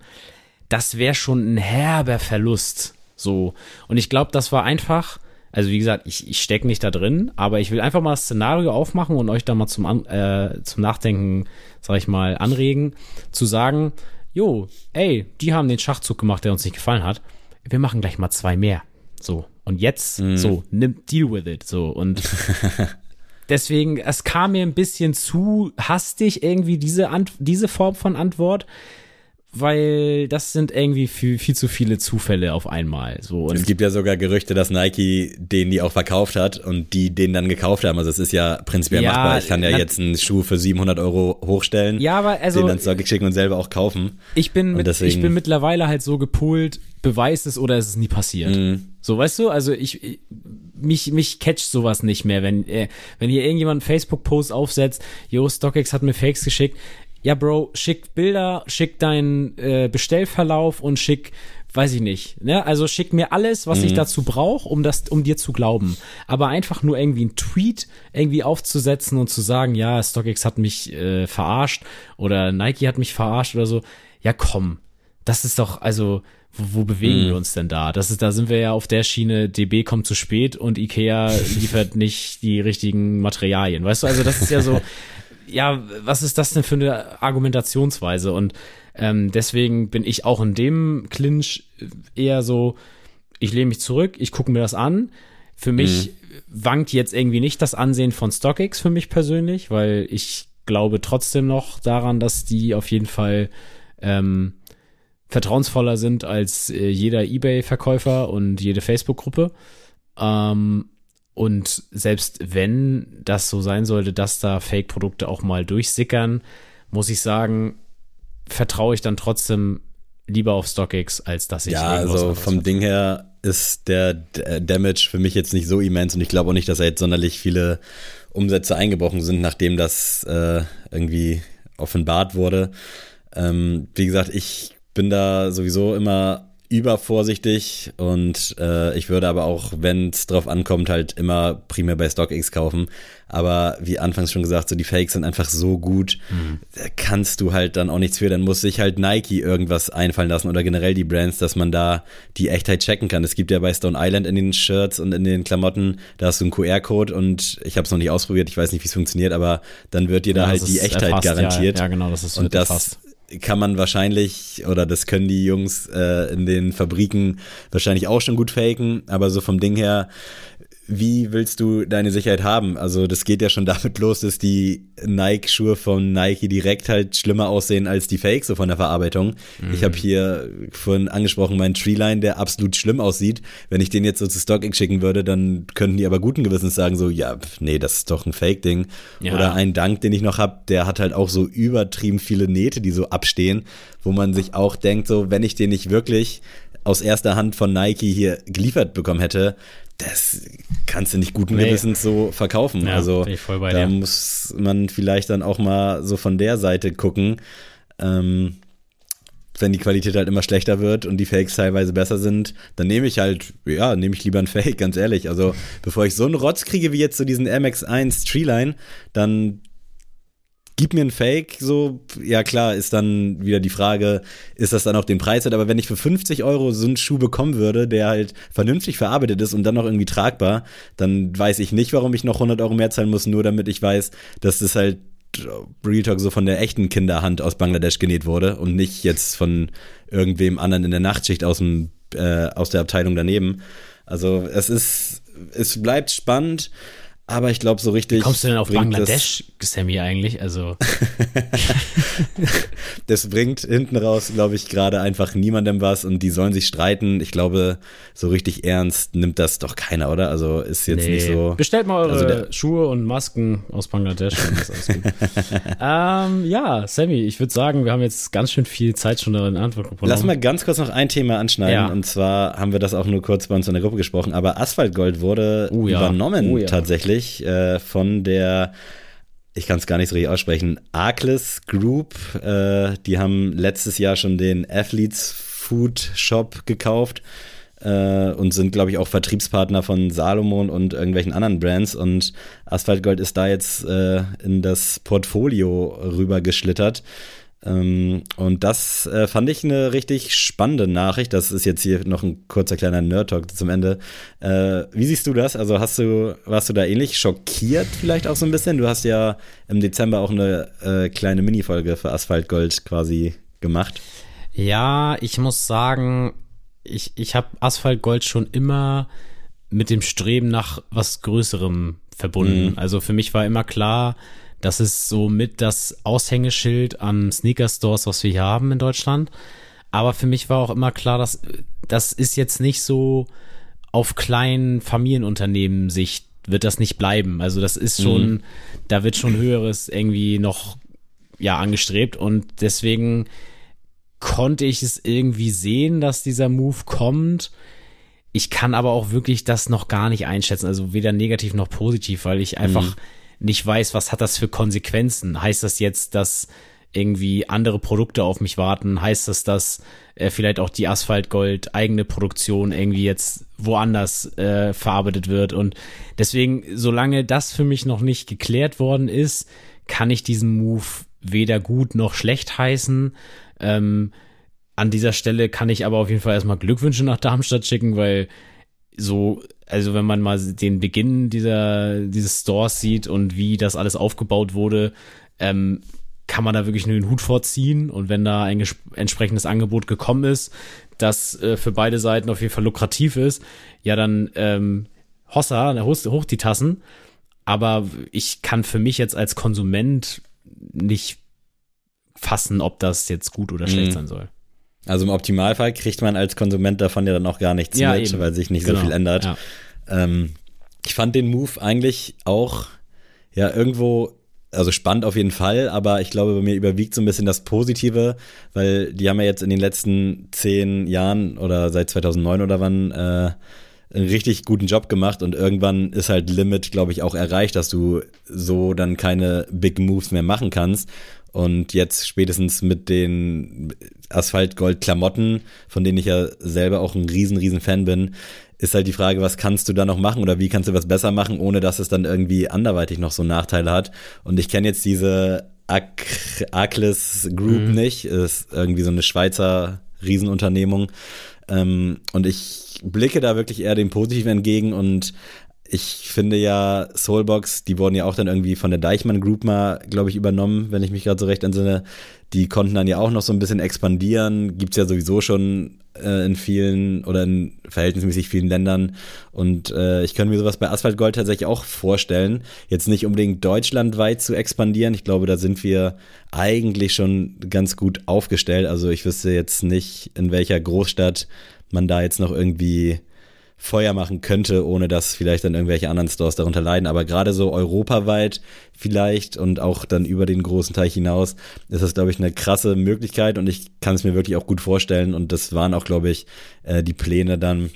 S1: das wäre schon ein herber Verlust. So. Und ich glaube, das war einfach, also wie gesagt, ich, ich stecke nicht da drin, aber ich will einfach mal das Szenario aufmachen und euch da mal zum, äh, zum Nachdenken, sag ich mal, anregen, zu sagen, jo, ey, die haben den Schachzug gemacht, der uns nicht gefallen hat. Wir machen gleich mal zwei mehr. So. Und jetzt, so, nimm, deal with it. So. Und deswegen, es kam mir ein bisschen zu hastig irgendwie diese, Ant diese Form von Antwort, weil das sind irgendwie viel, viel zu viele Zufälle auf einmal. So
S2: Es
S1: und
S2: gibt ja sogar Gerüchte, dass Nike den die auch verkauft hat und die den dann gekauft haben. Also es ist ja prinzipiell
S1: Ja,
S2: machbar. Ich kann ja jetzt einen Schuh für 700 Euro hochstellen,
S1: ja, aber also
S2: den dann StockX schicken und selber auch kaufen.
S1: ich bin mit,
S2: deswegen-
S1: ich bin mittlerweile halt so gepolt, beweist es oder ist es ist nie passiert.
S2: Mhm.
S1: So, weißt du, also ich, ich mich mich catcht sowas nicht mehr, wenn äh, wenn hier irgendjemand einen Facebook Post aufsetzt, yo StockX hat mir Fakes geschickt. ja, Bro, schick Bilder, schick deinen äh, Bestellverlauf und schick weiß ich nicht. Ne? Also schick mir alles, was mhm. ich dazu brauche, um das, um dir zu glauben. Aber einfach nur irgendwie einen Tweet irgendwie aufzusetzen und zu sagen, ja, StockX hat mich äh, verarscht oder Nike hat mich verarscht oder so. Ja, komm. Das ist doch, also, wo, wo bewegen mhm. wir uns denn da? Das ist, da sind wir ja auf der Schiene, DB kommt zu spät und Ikea liefert nicht die richtigen Materialien. Weißt du, also das ist ja so, ja, was ist das denn für eine Argumentationsweise? Und ähm, deswegen bin ich auch in dem Clinch eher so, ich lehne mich zurück, ich gucke mir das an. Für mich mhm. wankt jetzt irgendwie nicht das Ansehen von StockX für mich persönlich, weil ich glaube trotzdem noch daran, dass die auf jeden Fall ähm, vertrauensvoller sind als äh, jeder eBay-Verkäufer und jede Facebook-Gruppe. Ähm, und selbst wenn das so sein sollte, dass da Fake-Produkte auch mal durchsickern, muss ich sagen, vertraue ich dann trotzdem lieber auf StockX, als dass ich
S2: Ja, also vom vertraue. Ding her ist der Damage für mich jetzt nicht so immens und ich glaube auch nicht, dass da jetzt sonderlich viele Umsätze eingebrochen sind, nachdem das äh, irgendwie offenbart wurde. Ähm, wie gesagt, ich bin da sowieso immer übervorsichtig und äh, ich würde aber auch, wenn es drauf ankommt, halt immer primär bei StockX kaufen. Aber wie anfangs schon gesagt, so die Fakes sind einfach so gut, mhm. da kannst du halt dann auch nichts für. Dann muss sich halt Nike irgendwas einfallen lassen oder generell die Brands, dass man da die Echtheit checken kann. Es gibt ja bei Stone Island in den Shirts und in den Klamotten, da hast du einen QR-Code und ich habe es noch nicht ausprobiert, ich weiß nicht, wie es funktioniert, aber dann wird dir da ja, halt die Echtheit erfasst, garantiert.
S1: Ja, ja, genau, das ist
S2: und das erfasst kann man wahrscheinlich, oder das können die Jungs äh, in den Fabriken wahrscheinlich auch schon gut faken, aber so vom Ding her, wie willst du deine Sicherheit haben? Also das geht ja schon damit los, dass die Nike-Schuhe von Nike direkt halt schlimmer aussehen als die Fakes so von der Verarbeitung. Mhm. Ich habe hier vorhin angesprochen meinen Treeline, der absolut schlimm aussieht. Wenn ich den jetzt so zu StockX schicken würde, dann könnten die aber guten Gewissens sagen so, ja, nee, das ist doch ein Fake-Ding. Ja. Oder ein Dank, den ich noch habe, der hat halt auch so übertrieben viele Nähte, die so abstehen, wo man sich auch denkt so, wenn ich den nicht wirklich aus erster Hand von Nike hier geliefert bekommen hätte, das kannst du nicht guten nee. Gewissens so verkaufen. Ja, also da dir. muss man vielleicht dann auch mal so von der Seite gucken. Ähm, wenn die Qualität halt immer schlechter wird und die Fakes teilweise besser sind, dann nehme ich halt, ja, nehme ich lieber ein Fake, ganz ehrlich. Also, bevor ich so einen Rotz kriege wie jetzt so diesen MX1 Treeline, dann gib mir ein Fake, so, ja klar, ist dann wieder die Frage, ist das dann auch den Preis wert? Aber wenn ich für 50 Euro so einen Schuh bekommen würde, der halt vernünftig verarbeitet ist und dann noch irgendwie tragbar, dann weiß ich nicht, warum ich noch 100 Euro mehr zahlen muss, nur damit ich weiß, dass das halt Real Talk so von der echten Kinderhand aus Bangladesch genäht wurde und nicht jetzt von irgendwem anderen in der Nachtschicht aus dem äh, aus der Abteilung daneben. Also es ist es bleibt spannend. Aber ich glaube, so richtig. Wie
S1: kommst du denn auf Bangladesch, Sammy, eigentlich? Also.
S2: das bringt hinten raus, glaube ich, gerade einfach niemandem was und die sollen sich streiten. Ich glaube, so richtig ernst nimmt das doch keiner, oder? Also ist jetzt nee. nicht so.
S1: Bestellt mal eure also Schuhe und Masken aus Bangladesch. ähm, ja, Sammy, ich würde sagen, wir haben jetzt ganz schön viel Zeit schon darin Antwort
S2: bekommen. Lass mal ganz kurz noch ein Thema anschneiden. Ja. Und zwar haben wir das auch nur kurz bei uns in der Gruppe gesprochen, aber Asphaltgold wurde uh, ja. übernommen uh, ja. tatsächlich tatsächlich äh, von der, ich kann es gar nicht so richtig aussprechen, Arclis Group. Äh, die haben letztes Jahr schon den Athletes Food Shop gekauft äh, und sind, glaube ich, auch Vertriebspartner von Salomon und irgendwelchen anderen Brands. Und Asphaltgold ist da jetzt äh, in das Portfolio rübergeschlittert. Ähm, und das äh, fand ich eine richtig spannende Nachricht. Das ist jetzt hier noch ein kurzer kleiner Nerd-Talk zum Ende. Äh, wie siehst du das? Also hast du, warst du da ähnlich schockiert vielleicht auch so ein bisschen? Du hast ja im Dezember auch eine äh, kleine Minifolge für Asphaltgold quasi gemacht.
S1: Ja, ich muss sagen, ich, ich habe Asphaltgold schon immer mit dem Streben nach was Größerem verbunden. Mhm. Also für mich war immer klar, das ist so mit das Aushängeschild an Sneaker-Stores, was wir hier haben in Deutschland. Aber für mich war auch immer klar, dass das ist jetzt nicht so auf kleinen Familienunternehmen Sicht wird das nicht bleiben. Also das ist schon, mhm. da wird schon höheres irgendwie noch ja angestrebt und deswegen konnte ich es irgendwie sehen, dass dieser Move kommt. Ich kann aber auch wirklich das noch gar nicht einschätzen, also weder negativ noch positiv, weil ich einfach mhm nicht weiß, was hat das für Konsequenzen. Heißt das jetzt, dass irgendwie andere Produkte auf mich warten? Heißt das, dass äh, vielleicht auch die Asphaltgold eigene Produktion irgendwie jetzt woanders äh, verarbeitet wird? Und deswegen, solange das für mich noch nicht geklärt worden ist, kann ich diesen Move weder gut noch schlecht heißen. Ähm, an dieser Stelle kann ich aber auf jeden Fall erstmal Glückwünsche nach Darmstadt schicken, weil so, also wenn man mal den Beginn dieser, dieses Stores sieht und wie das alles aufgebaut wurde, ähm, kann man da wirklich nur den Hut vorziehen und wenn da ein entsprechendes Angebot gekommen ist, das äh, für beide Seiten auf jeden Fall lukrativ ist, ja dann ähm, Hossa, hoch, hoch die Tassen. Aber ich kann für mich jetzt als Konsument nicht fassen, ob das jetzt gut oder schlecht mhm. sein soll.
S2: Also im Optimalfall kriegt man als Konsument davon ja dann auch gar nichts ja, mit, eben. weil sich nicht genau. so viel ändert. Ja. Ähm, ich fand den Move eigentlich auch ja irgendwo also spannend auf jeden Fall, aber ich glaube, bei mir überwiegt so ein bisschen das Positive, weil die haben ja jetzt in den letzten zehn Jahren oder seit 2009 oder wann äh, einen richtig guten Job gemacht und irgendwann ist halt Limit, glaube ich, auch erreicht, dass du so dann keine Big Moves mehr machen kannst. Und jetzt spätestens mit den Asphalt-Gold-Klamotten, von denen ich ja selber auch ein riesen, riesen Fan bin, ist halt die Frage, was kannst du da noch machen oder wie kannst du was besser machen, ohne dass es dann irgendwie anderweitig noch so Nachteile hat. Und ich kenne jetzt diese Akles Group mhm. nicht, ist irgendwie so eine Schweizer Riesenunternehmung. Ähm, und ich blicke da wirklich eher dem Positiven entgegen und ich finde ja, Soulbox, die wurden ja auch dann irgendwie von der Deichmann Group mal, glaube ich, übernommen, wenn ich mich gerade so recht entsinne. Die konnten dann ja auch noch so ein bisschen expandieren. Gibt's ja sowieso schon äh, in vielen oder in verhältnismäßig vielen Ländern. Und äh, ich könnte mir sowas bei Asphalt Gold tatsächlich auch vorstellen. Jetzt nicht unbedingt deutschlandweit zu expandieren. Ich glaube, da sind wir eigentlich schon ganz gut aufgestellt. Also ich wüsste jetzt nicht, in welcher Großstadt man da jetzt noch irgendwie Feuer machen könnte, ohne dass vielleicht dann irgendwelche anderen Stores darunter leiden. Aber gerade so europaweit vielleicht und auch dann über den großen Teich hinaus ist das, glaube ich, eine krasse Möglichkeit und ich kann es mir wirklich auch gut vorstellen. Und das waren auch, glaube ich, äh, die Pläne dann,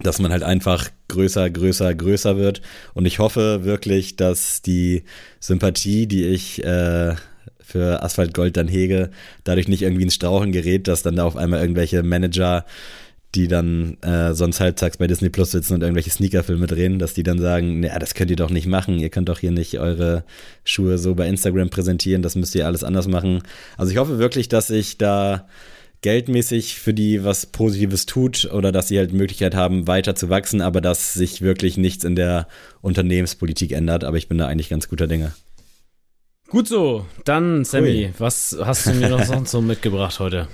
S2: dass man halt einfach größer, größer, größer wird. Und ich hoffe wirklich, dass die Sympathie, die ich äh, für Asphalt Gold dann hege, dadurch nicht irgendwie ins Strauchen gerät, dass dann da auf einmal irgendwelche Manager die dann äh, sonst halbtags bei Disney Plus sitzen und irgendwelche Sneakerfilme drehen, dass die dann sagen, ja, das könnt ihr doch nicht machen, ihr könnt doch hier nicht eure Schuhe so bei Instagram präsentieren, das müsst ihr alles anders machen. Also ich hoffe wirklich, dass sich da geldmäßig für die was Positives tut oder dass sie halt Möglichkeit haben, weiter zu wachsen, aber dass sich wirklich nichts in der Unternehmenspolitik ändert. Aber ich bin da eigentlich ganz guter Dinge.
S1: Gut so, dann Sammy, Ui. was hast du mir noch sonst so mitgebracht heute?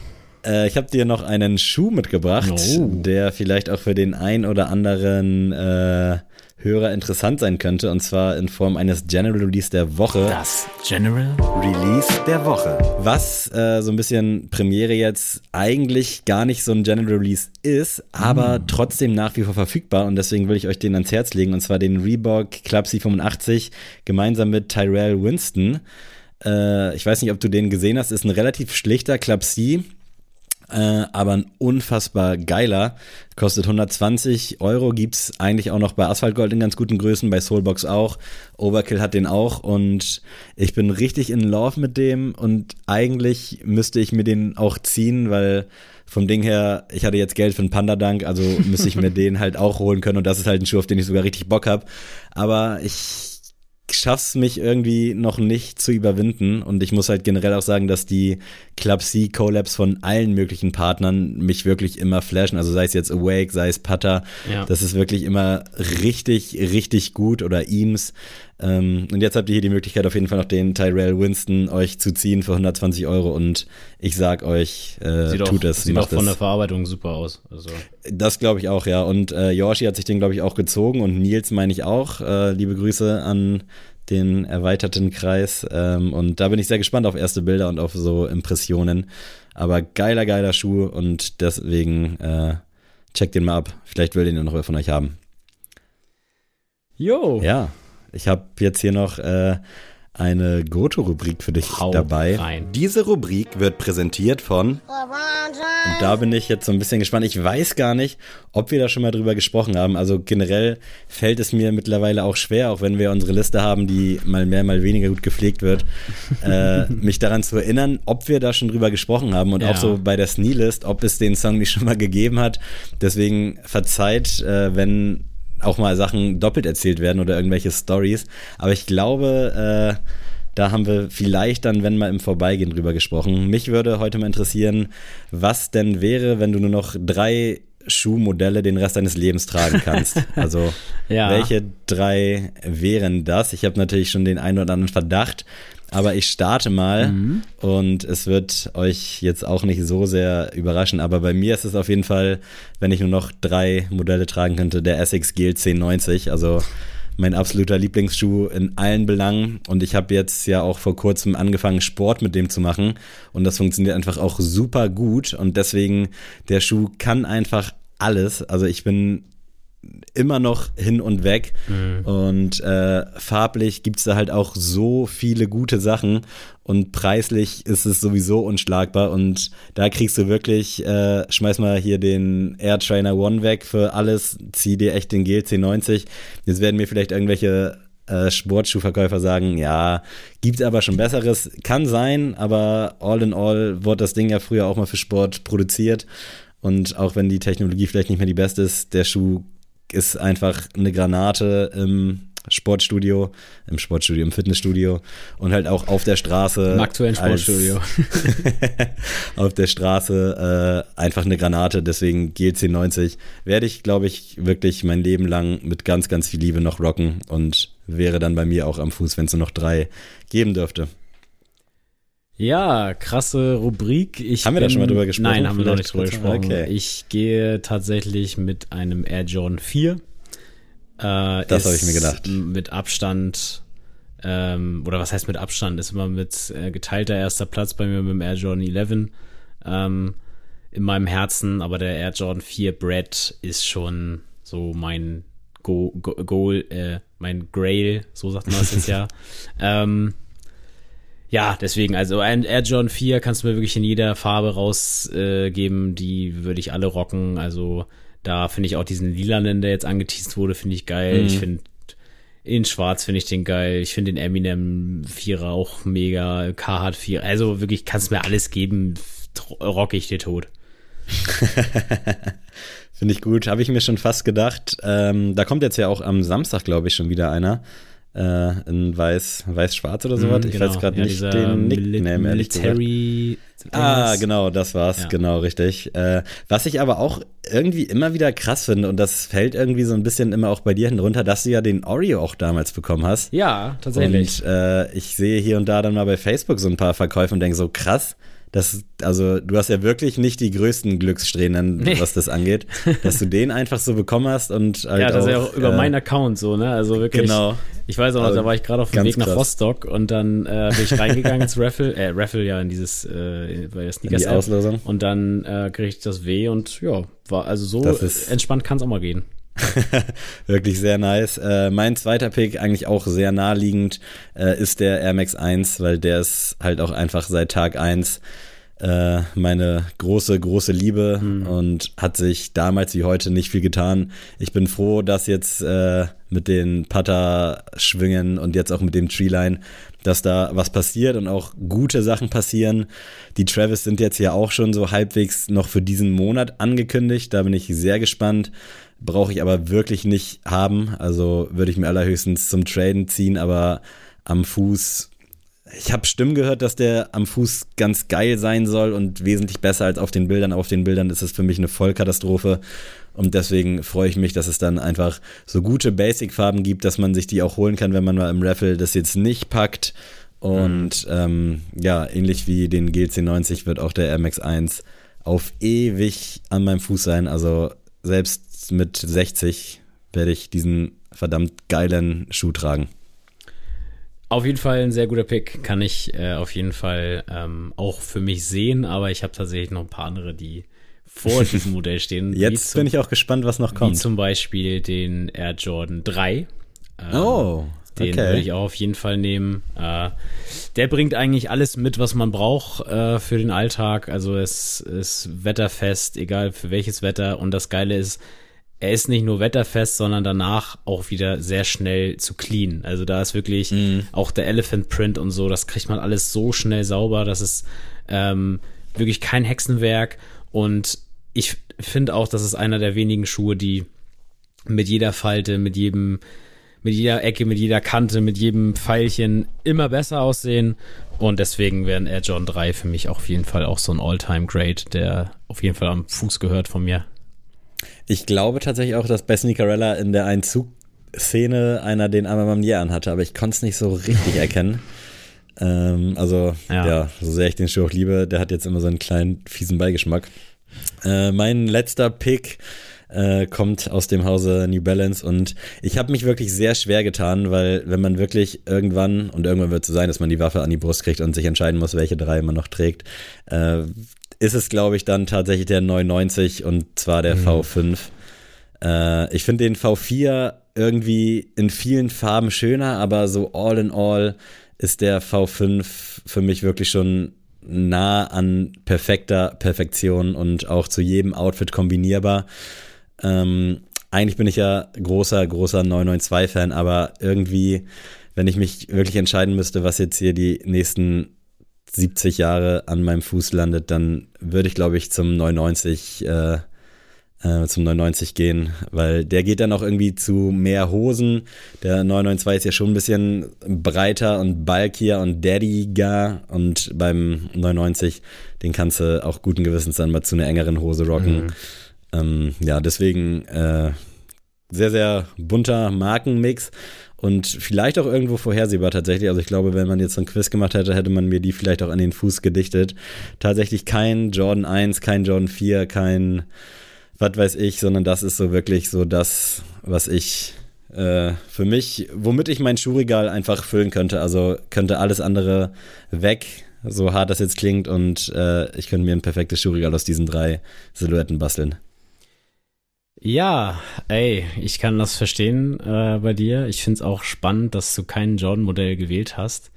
S2: Äh, ich habe dir noch einen Schuh mitgebracht, oh. der vielleicht auch für den ein oder anderen äh, Hörer interessant sein könnte. Und zwar in Form eines General Release der Woche.
S1: Das General
S2: Release der Woche. Was äh, so ein bisschen Premiere jetzt eigentlich gar nicht so ein General Release ist, aber mm. trotzdem nach wie vor verfügbar. Und deswegen will ich euch den ans Herz legen. Und zwar den Reebok Club C85 gemeinsam mit Tyrell Winston. Äh, ich weiß nicht, ob du den gesehen hast. Ist ein relativ schlichter Club C äh, aber ein unfassbar geiler. Kostet 120 Euro, gibt's eigentlich auch noch bei Asphaltgold in ganz guten Größen, bei Soulbox auch. Overkill hat den auch und ich bin richtig in Love mit dem und eigentlich müsste ich mir den auch ziehen, weil vom Ding her, ich hatte jetzt Geld für einen Panda-Dank, also müsste ich mir den halt auch holen können und das ist halt ein Schuh, auf den ich sogar richtig Bock hab. Aber ich schaff's mich irgendwie noch nicht zu überwinden. Und ich muss halt generell auch sagen, dass die Club C Collabs von allen möglichen Partnern mich wirklich immer flashen, also sei es jetzt Awake, sei es Putter, ja. das ist wirklich immer richtig, richtig gut. Oder Eames ähm, und jetzt habt ihr hier die Möglichkeit, auf jeden Fall noch den Tyrell Winston euch zu ziehen für 120 Euro und ich sag euch, äh, tut es.
S1: Sieht auch von der Verarbeitung super aus. Also.
S2: Das glaube ich auch, ja. Und äh, Yoshi hat sich den, glaube ich, auch gezogen und Nils meine ich auch. Äh, liebe Grüße an den erweiterten Kreis. Ähm, und da bin ich sehr gespannt auf erste Bilder und auf so Impressionen. Aber geiler, geiler Schuh und deswegen äh, checkt den mal ab. Vielleicht will den ja noch wer von euch haben.
S1: Jo.
S2: Ja. Ich habe jetzt hier noch äh, eine Goto-Rubrik für dich
S1: Hau
S2: dabei.
S1: rein.
S2: Diese Rubrik wird präsentiert von und da bin ich jetzt so ein bisschen gespannt. Ich weiß gar nicht, ob wir da schon mal drüber gesprochen haben. Also generell fällt es mir mittlerweile auch schwer, auch wenn wir unsere Liste haben, die mal mehr, mal weniger gut gepflegt wird, äh, mich daran zu erinnern, ob wir da schon drüber gesprochen haben und
S1: Ja.
S2: auch so bei der Sneelist, ob es den Song nicht schon mal gegeben hat. Deswegen verzeiht, äh, wenn auch mal Sachen doppelt erzählt werden oder irgendwelche Stories. Aber ich glaube, äh, da haben wir vielleicht dann, wenn mal im Vorbeigehen drüber gesprochen. Mich würde heute mal interessieren, was denn wäre, wenn du nur noch drei Schuhmodelle den Rest deines Lebens tragen kannst. Also
S1: Ja.
S2: welche drei wären das? Ich habe natürlich schon den einen oder anderen Verdacht, aber ich starte mal
S1: Mhm.
S2: und es wird euch jetzt auch nicht so sehr überraschen, aber bei mir ist es auf jeden Fall, wenn ich nur noch drei Modelle tragen könnte, der Essex GL 1090, also mein absoluter Lieblingsschuh in allen Belangen. Und ich habe jetzt ja auch vor kurzem angefangen Sport mit dem zu machen und das funktioniert einfach auch super gut. Und deswegen der Schuh kann einfach alles, also ich bin immer noch hin und weg. Und äh, farblich gibt's da halt auch so viele gute Sachen. Und preislich ist es sowieso unschlagbar. Und da kriegst du wirklich, äh, schmeiß mal hier den Air Trainer One weg für alles, zieh dir echt den GLC 90. Jetzt werden mir vielleicht irgendwelche äh, Sportschuhverkäufer sagen, ja, gibt aber schon Besseres. Kann sein, aber all in all wurde das Ding ja früher auch mal für Sport produziert. Und auch wenn die Technologie vielleicht nicht mehr die beste ist, der Schuh ist einfach eine Granate im Sportstudio, im Sportstudio, im Fitnessstudio und halt auch auf der Straße.
S1: Im aktuellen Sportstudio.
S2: auf der Straße äh, einfach eine Granate, deswegen GLC 90 werde ich, glaube ich, wirklich mein Leben lang mit ganz, ganz viel Liebe noch rocken und wäre dann bei mir auch am Fuß, wenn es nur noch drei geben dürfte.
S1: Ja, krasse Rubrik. Ich
S2: Haben wir da schon mal drüber gesprochen?
S1: Nein, haben wir noch nicht drüber gesprochen.
S2: Okay.
S1: Ich gehe tatsächlich mit einem Air Jordan 4. Äh,
S2: Das habe ich mir gedacht.
S1: Mit Abstand, ähm, oder was heißt mit Abstand, ist immer mit äh, geteilter erster Platz bei mir mit dem Air Jordan 11 ähm, in meinem Herzen, aber der Air Jordan 4 Brad ist schon so mein Go Go Goal, äh, mein Grail, so sagt man das jetzt ja. ähm, ja, deswegen, also ein Air Jordan 4 kannst du mir wirklich in jeder Farbe rausgeben, äh, geben, die würde ich alle rocken. Also da finde ich auch diesen lilanen, der jetzt angeteased wurde, finde ich geil.
S2: Mhm.
S1: Ich finde in schwarz finde ich den geil. Ich finde den Eminem Vierer auch mega. Carhartt 4. Also wirklich kannst du mir alles geben, rock ich dir tot.
S2: Finde ich gut, habe ich mir schon fast gedacht. Ähm, da kommt jetzt ja auch am Samstag, glaube ich, schon wieder einer. Äh, in weiß, weiß-schwarz oder sowas.
S1: Mhm,
S2: ich
S1: genau.
S2: weiß gerade
S1: Ja,
S2: nicht den Nickname, ehrlich gesagt.
S1: Military.
S2: Ah, genau, das war's,
S1: Ja.
S2: genau, richtig. Äh, was ich aber auch irgendwie immer wieder krass finde, und das fällt irgendwie so ein bisschen immer auch bei dir hinten runter, dass du ja den Oreo auch damals bekommen hast.
S1: Ja, tatsächlich.
S2: Und äh, ich sehe hier und da dann mal bei Facebook so ein paar Verkäufe und denke so, krass, das, also du hast ja wirklich nicht die größten Glückssträhnen,
S1: Nee.
S2: was das angeht, dass du den einfach so bekommen hast und halt
S1: ja, das ist ja
S2: auch,
S1: auch über
S2: äh,
S1: meinen Account so, ne? Also wirklich.
S2: Genau.
S1: Ich weiß auch noch,
S2: Also
S1: da war ich gerade auf dem Weg nach
S2: krass.
S1: Rostock und dann äh, bin ich reingegangen ins Raffle, äh, Raffle ja in dieses, äh, bei der Sneakers
S2: die Auslosung.
S1: Und dann äh, krieg ich das weh und ja, war also so entspannt kann es auch mal gehen.
S2: Wirklich sehr nice. Äh, mein zweiter Pick, eigentlich auch sehr naheliegend, äh, ist der Air Max 1, weil der ist halt auch einfach seit Tag 1 äh, meine große, große Liebe und hat sich damals wie heute nicht viel getan. Ich bin froh, dass jetzt äh, mit den Putter-Schwingen und jetzt auch mit dem Treeline, dass da was passiert und auch gute Sachen passieren. Die Travis sind jetzt ja auch schon so halbwegs noch für diesen Monat angekündigt. Da bin ich sehr gespannt. Brauche ich aber wirklich nicht haben. Also würde ich mir allerhöchstens zum Traden ziehen, aber am Fuß ich habe Stimmen gehört, dass der am Fuß ganz geil sein soll und wesentlich besser als auf den Bildern. Auf den Bildern ist es für mich eine Vollkatastrophe. Und deswegen freue ich mich, dass es dann einfach so gute Basic-Farben gibt, dass man sich die auch holen kann, wenn man mal im Raffle das jetzt nicht packt. Und ähm, ja, ähnlich wie den GC90 wird auch der Air Max 1 auf ewig an meinem Fuß sein. Also selbst mit 60 werde ich diesen verdammt geilen Schuh tragen.
S1: Auf jeden Fall ein sehr guter Pick, kann ich äh, auf jeden Fall ähm, auch für mich sehen, aber ich habe tatsächlich noch ein paar andere, die vor diesem Modell stehen. wie
S2: Jetzt
S1: zum,
S2: bin ich auch gespannt, was noch
S1: Wie
S2: kommt.
S1: zum Beispiel den Air Jordan 3. Ähm,
S2: Oh,
S1: Den okay. würde ich auch auf jeden Fall nehmen. Äh, der bringt eigentlich alles mit, was man braucht äh, für den Alltag. Also es ist wetterfest, egal für welches Wetter. Und das Geile ist, er ist nicht nur wetterfest, sondern danach auch wieder sehr schnell zu clean. Also da ist wirklich mm. auch der Elephant Print und so, das kriegt man alles so schnell sauber, das ist ähm, wirklich kein Hexenwerk. Und ich finde auch, das ist einer der wenigen Schuhe, die mit jeder Falte, mit jedem mit jeder Ecke, mit jeder Kante, mit jedem Pfeilchen immer besser aussehen. Und deswegen wären Air John 3 für mich auf jeden Fall auch so ein All-Time-Great, der auf jeden Fall am Fuß gehört von mir.
S2: Ich glaube tatsächlich auch, dass Bess Nicarella in der Einzugszene einer den Amamamnier anhatte, aber ich konnte es nicht so richtig erkennen. Ähm, also, ja. ja. so sehr ich den Schuh auch liebe, der hat jetzt immer so einen kleinen fiesen Beigeschmack. Äh, mein letzter Pick äh, kommt aus dem Hause New Balance und ich habe mich wirklich sehr schwer getan, weil wenn man wirklich irgendwann, und irgendwann wird es so sein, dass man die Waffe an die Brust kriegt und sich entscheiden muss, welche drei man noch trägt, äh, ist es, glaube ich, dann tatsächlich der 99 und zwar der mhm. V5. Äh, ich finde den V4 irgendwie in vielen Farben schöner, aber so all in all ist der V5 für mich wirklich schon nah an perfekter Perfektion und auch zu jedem Outfit kombinierbar. Ähm, eigentlich bin ich ja großer, großer 992-Fan, aber irgendwie, wenn ich mich wirklich entscheiden müsste, was jetzt hier die nächsten 70 Jahre an meinem Fuß landet, dann würde ich, glaube ich, zum 99, äh, äh, zum 99 gehen, weil der geht dann auch irgendwie zu mehr Hosen. Der 992 ist ja schon ein bisschen breiter und bulkier und daddiger und beim 99, den kannst du auch guten Gewissens dann mal zu einer engeren Hose rocken. Mhm. Ähm, ja, deswegen äh, sehr, sehr bunter Markenmix und vielleicht auch irgendwo vorhersehbar tatsächlich. Also ich glaube, wenn man jetzt so ein Quiz gemacht hätte, hätte man mir die vielleicht auch an den Fuß gedichtet. Tatsächlich kein Jordan 1, kein Jordan 4, kein was weiß ich, sondern das ist so wirklich so das, was ich äh, für mich, womit ich mein Schuhregal einfach füllen könnte. Also könnte alles andere weg, so hart das jetzt klingt, und äh, ich könnte mir ein perfektes Schuhregal aus diesen drei Silhouetten basteln.
S1: Ja, ey, ich kann das verstehen äh, bei dir. Ich finde es auch spannend, dass du kein Jordan-Modell gewählt hast.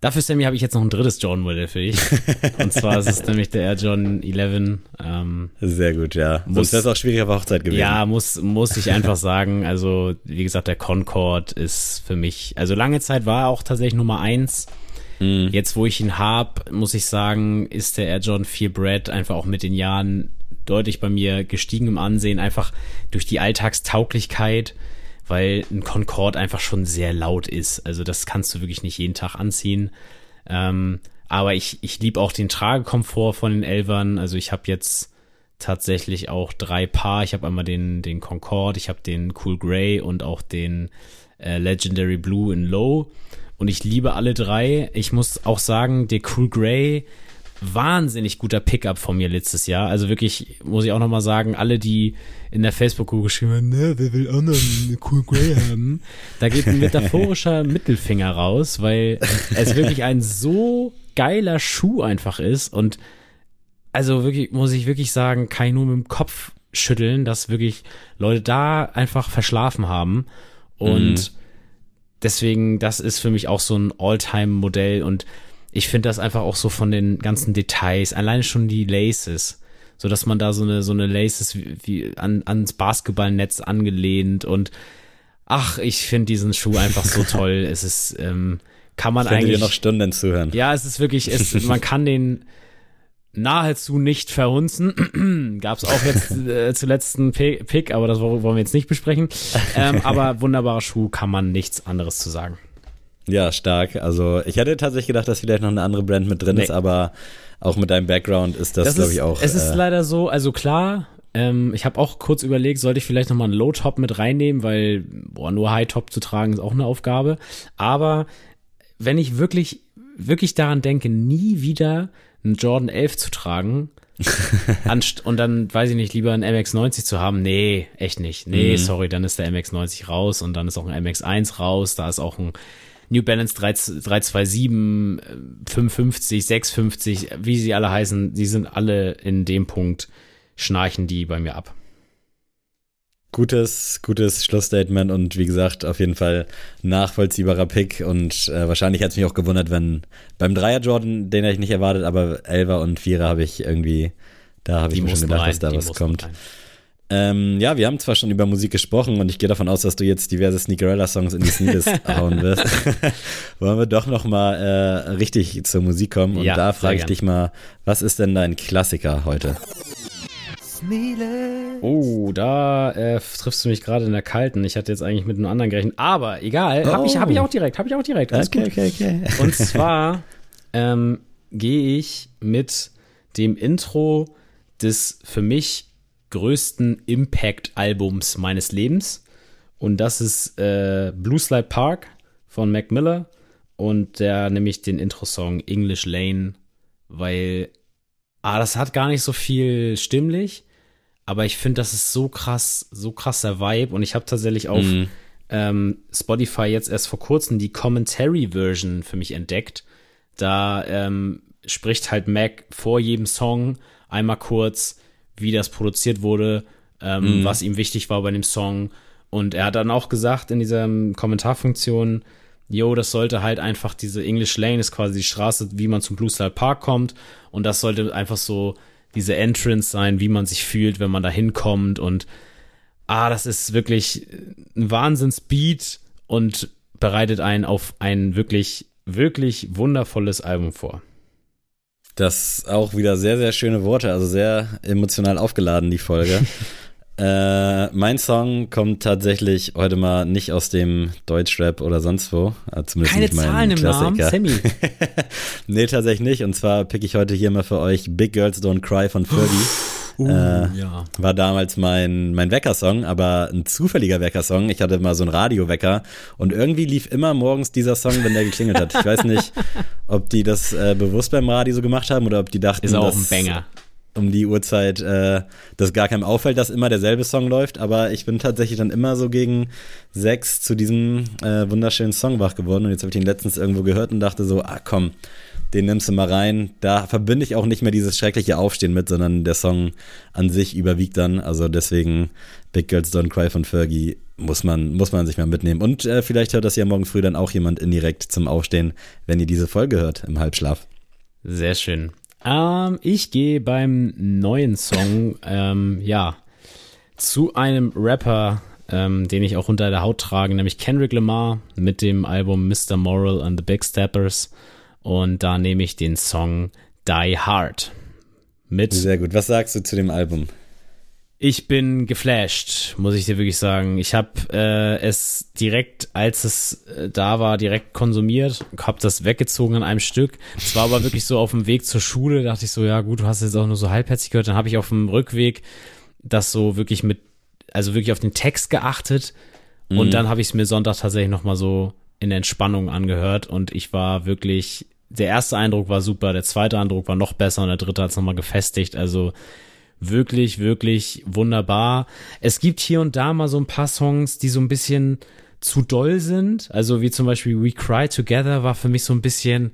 S1: Dafür, Sammy, habe ich jetzt noch ein drittes Jordan-Modell für dich. Und zwar ist es nämlich der Air Jordan 11. Ähm,
S2: Sehr gut, ja. Muss, das ist auch schwierig auf Hochzeit gewesen.
S1: Ja, muss, muss ich einfach sagen. Also, wie gesagt, der Concord ist für mich, also lange Zeit war er auch tatsächlich Nummer eins. Mhm. Jetzt, wo ich ihn habe, muss ich sagen, ist der Air Jordan 4 Bread einfach auch mit den Jahren deutlich bei mir gestiegen im Ansehen, einfach durch die Alltagstauglichkeit, weil ein Concorde einfach schon sehr laut ist. Also das kannst du wirklich nicht jeden Tag anziehen. Ähm, aber ich, ich liebe auch den Tragekomfort von den Elvern. Also ich habe jetzt tatsächlich auch drei Paar. Ich habe einmal den, den Concorde, ich habe den Cool Grey und auch den äh, Legendary Blue in Low. Und ich liebe alle drei. Ich muss auch sagen, der Cool Grey wahnsinnig guter Pickup von mir letztes Jahr. Also wirklich, muss ich auch nochmal sagen, alle, die in der Facebook-Gruppe geschrieben haben, ne, wer will auch noch einen Cool Grey haben? Da geht ein metaphorischer Mittelfinger raus, weil es wirklich ein so geiler Schuh einfach ist und also wirklich, muss ich wirklich sagen, kann ich nur mit dem Kopf schütteln, dass wirklich Leute da einfach verschlafen haben und mhm. deswegen, das ist für mich auch so ein All-Time-Modell und ich finde das einfach auch so von den ganzen Details, alleine schon die Laces, so dass man da so eine so eine Laces wie, wie an, ans Basketballnetz angelehnt und ach, ich finde diesen Schuh einfach so toll. es ist ähm, kann man ich eigentlich
S2: dir noch Stunden zuhören.
S1: Ja, es ist wirklich, es, man kann den nahezu nicht verhunzen. Gab es auch jetzt äh, zuletzt einen Pick, aber das wollen wir jetzt nicht besprechen. Ähm, aber wunderbarer Schuh, kann man nichts anderes zu sagen.
S2: Ja, stark. Also ich hätte tatsächlich gedacht, dass vielleicht noch eine andere Brand mit drin nee. ist, aber auch mit deinem Background ist das, das glaube ich, auch.
S1: Es ist äh, leider so, also klar, ähm, ich habe auch kurz überlegt, sollte ich vielleicht noch mal einen Low-Top mit reinnehmen, weil boah, nur High-Top zu tragen ist auch eine Aufgabe. Aber wenn ich wirklich, wirklich daran denke, nie wieder einen Jordan 11 zu tragen, und dann, weiß ich nicht, lieber einen MX90 zu haben, nee, echt nicht. Nee, mhm. sorry, dann ist der MX90 raus und dann ist auch ein MX1 raus, da ist auch ein New Balance 3, 327, 550, 650, wie sie alle heißen, die sind alle in dem Punkt, schnarchen die bei mir ab.
S2: gutes, gutes Schlussstatement und wie gesagt, auf jeden Fall nachvollziehbarer Pick und äh, wahrscheinlich hat es mich auch gewundert, wenn beim Dreier Jordan, den hätte ich nicht erwartet, aber Elver und Vierer habe ich irgendwie, da habe ich mir schon gedacht, rein, dass da was kommt. Rein. Ähm, ja, wir haben zwar schon über Musik gesprochen und ich gehe davon aus, dass du jetzt diverse Sneakerella-Songs in die Sneakers hauen wirst. Wollen wir doch noch mal äh, richtig zur Musik kommen und ja, da frage ich gern. dich mal, was ist denn dein Klassiker heute?
S1: Oh, da äh, triffst du mich gerade in der kalten. Ich hatte jetzt eigentlich mit einem anderen gerechnet, aber egal. Oh. Habe ich, hab ich auch direkt, habe ich auch direkt.
S2: Alles okay, okay, okay.
S1: Und zwar ähm, gehe ich mit dem Intro des für mich größten Impact-Albums meines Lebens. Und das ist äh, Blue Slide Park von Mac Miller. Und der nämlich den Intro-Song English Lane, weil, ah, das hat gar nicht so viel stimmlich, aber ich finde, das ist so krass, so krasser Vibe. Und ich habe tatsächlich auf mhm. ähm, Spotify jetzt erst vor kurzem die Commentary-Version für mich entdeckt. Da ähm, spricht halt Mac vor jedem Song einmal kurz wie das produziert wurde, ähm, mhm. was ihm wichtig war bei dem Song. Und er hat dann auch gesagt in dieser Kommentarfunktion, yo, das sollte halt einfach diese English Lane ist quasi die Straße, wie man zum Blue Slide Park kommt. Und das sollte einfach so diese Entrance sein, wie man sich fühlt, wenn man da hinkommt. Und ah, das ist wirklich ein Wahnsinnsbeat und bereitet einen auf ein wirklich, wirklich wundervolles Album vor.
S2: Das auch wieder sehr, sehr schöne Worte, also sehr emotional aufgeladen, die Folge. äh, mein Song kommt tatsächlich heute mal nicht aus dem Deutschrap oder sonst wo.
S1: Äh, zumindest Keine nicht mein Zahlen im Namen, Sammy.
S2: nee, tatsächlich nicht. Und zwar pick ich heute hier mal für euch Big Girls Don't Cry von Fergie. Uh, äh, ja. War damals mein, mein Weckersong, aber ein zufälliger Weckersong. Ich hatte mal so einen Radiowecker und irgendwie lief immer morgens dieser Song, wenn der geklingelt hat. Ich weiß nicht, ob die das äh, bewusst beim Radio so gemacht haben oder ob die dachten,
S1: ist auch ein Banger
S2: um die Uhrzeit, äh, dass gar keinem auffällt, dass immer derselbe Song läuft, aber ich bin tatsächlich dann immer so gegen sechs zu diesem äh, wunderschönen Song wach geworden und jetzt habe ich ihn letztens irgendwo gehört und dachte so, ah komm, den nimmst du mal rein. Da verbinde ich auch nicht mehr dieses schreckliche Aufstehen mit, sondern der Song an sich überwiegt dann. Also deswegen Big Girls Don't Cry von Fergie muss man, muss man sich mal mitnehmen. Und äh, vielleicht hört das ja morgen früh dann auch jemand indirekt zum Aufstehen, wenn ihr diese Folge hört im Halbschlaf.
S1: Sehr schön. Ähm, ich gehe beim neuen Song, ähm, ja, zu einem Rapper, ähm, den ich auch unter der Haut trage, nämlich Kendrick Lamar mit dem Album Mr. Moral and the Big Steppers. Und da nehme ich den Song Die Hard mit.
S2: Sehr gut. Was sagst du zu dem Album?
S1: Ich bin geflasht, muss ich dir wirklich sagen. Ich habe äh, es direkt, als es äh, da war, direkt konsumiert, habe das weggezogen an einem Stück. Es war aber wirklich so auf dem Weg zur Schule, dachte ich so, ja gut, du hast jetzt auch nur so halbherzig gehört. Dann habe ich auf dem Rückweg das so wirklich mit, also wirklich auf den Text geachtet. Mhm. Und dann habe ich es mir Sonntag tatsächlich nochmal so in Entspannung angehört und ich war wirklich der erste Eindruck war super, der zweite Eindruck war noch besser und der dritte hat es nochmal gefestigt. Also wirklich, wirklich wunderbar. Es gibt hier und da mal so ein paar Songs, die so ein bisschen zu doll sind. Also wie zum Beispiel We Cry Together war für mich so ein bisschen,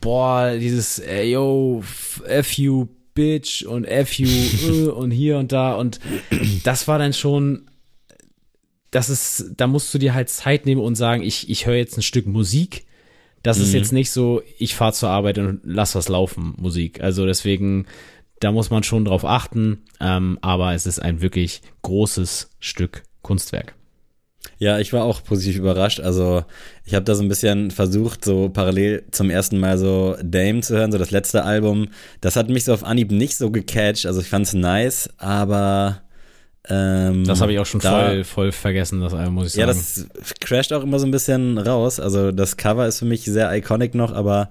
S1: boah, dieses, ey, yo, F you Bitch und F you äh, und hier und da und das war dann schon, das ist, da musst du dir halt Zeit nehmen und sagen, ich, ich höre jetzt ein Stück Musik das mhm. ist jetzt nicht so, ich fahre zur Arbeit und lass was laufen, Musik. Also deswegen, da muss man schon drauf achten. Ähm, aber es ist ein wirklich großes Stück Kunstwerk.
S2: Ja, ich war auch positiv überrascht. Also ich habe da so ein bisschen versucht, so parallel zum ersten Mal so Dame zu hören, so das letzte Album. Das hat mich so auf Anhieb nicht so gecatcht. Also ich fand es nice, aber
S1: ähm, das habe ich auch schon da, voll, voll vergessen, das Album, muss ich sagen.
S2: Ja, das crasht auch immer so ein bisschen raus. Also das Cover ist für mich sehr iconic noch, aber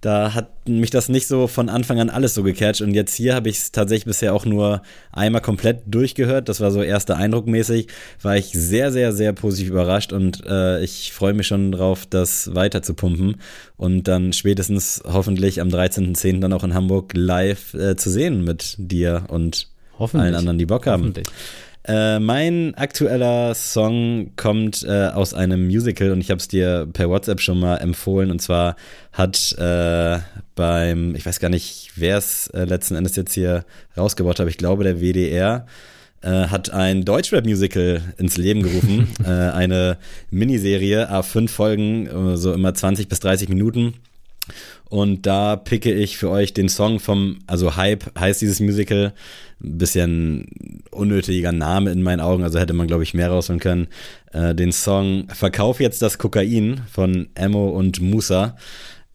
S2: da hat mich das nicht so von Anfang an alles so gecatcht. Und jetzt hier habe ich es tatsächlich bisher auch nur einmal komplett durchgehört. Das war so erster Eindruck mäßig. War ich sehr, sehr, sehr positiv überrascht und äh, ich freue mich schon drauf, das weiter zu pumpen und dann spätestens hoffentlich am 13.10. dann auch in Hamburg live äh, zu sehen mit dir und allen anderen, die Bock haben. Äh, mein aktueller Song kommt äh, aus einem Musical und ich habe es dir per WhatsApp schon mal empfohlen. Und zwar hat äh, beim, ich weiß gar nicht, wer es äh, letzten Endes jetzt hier rausgebracht hat, ich glaube der WDR, äh, hat ein Deutschrap-Musical ins Leben gerufen. äh, eine Miniserie, a fünf Folgen, so immer 20 bis 30 Minuten. Und da picke ich für euch den Song vom, also Hype heißt dieses Musical. Ein bisschen unnötiger Name in meinen Augen, also hätte man, glaube ich, mehr rausholen können. Äh, den Song Verkauf jetzt das Kokain von Emo und Musa.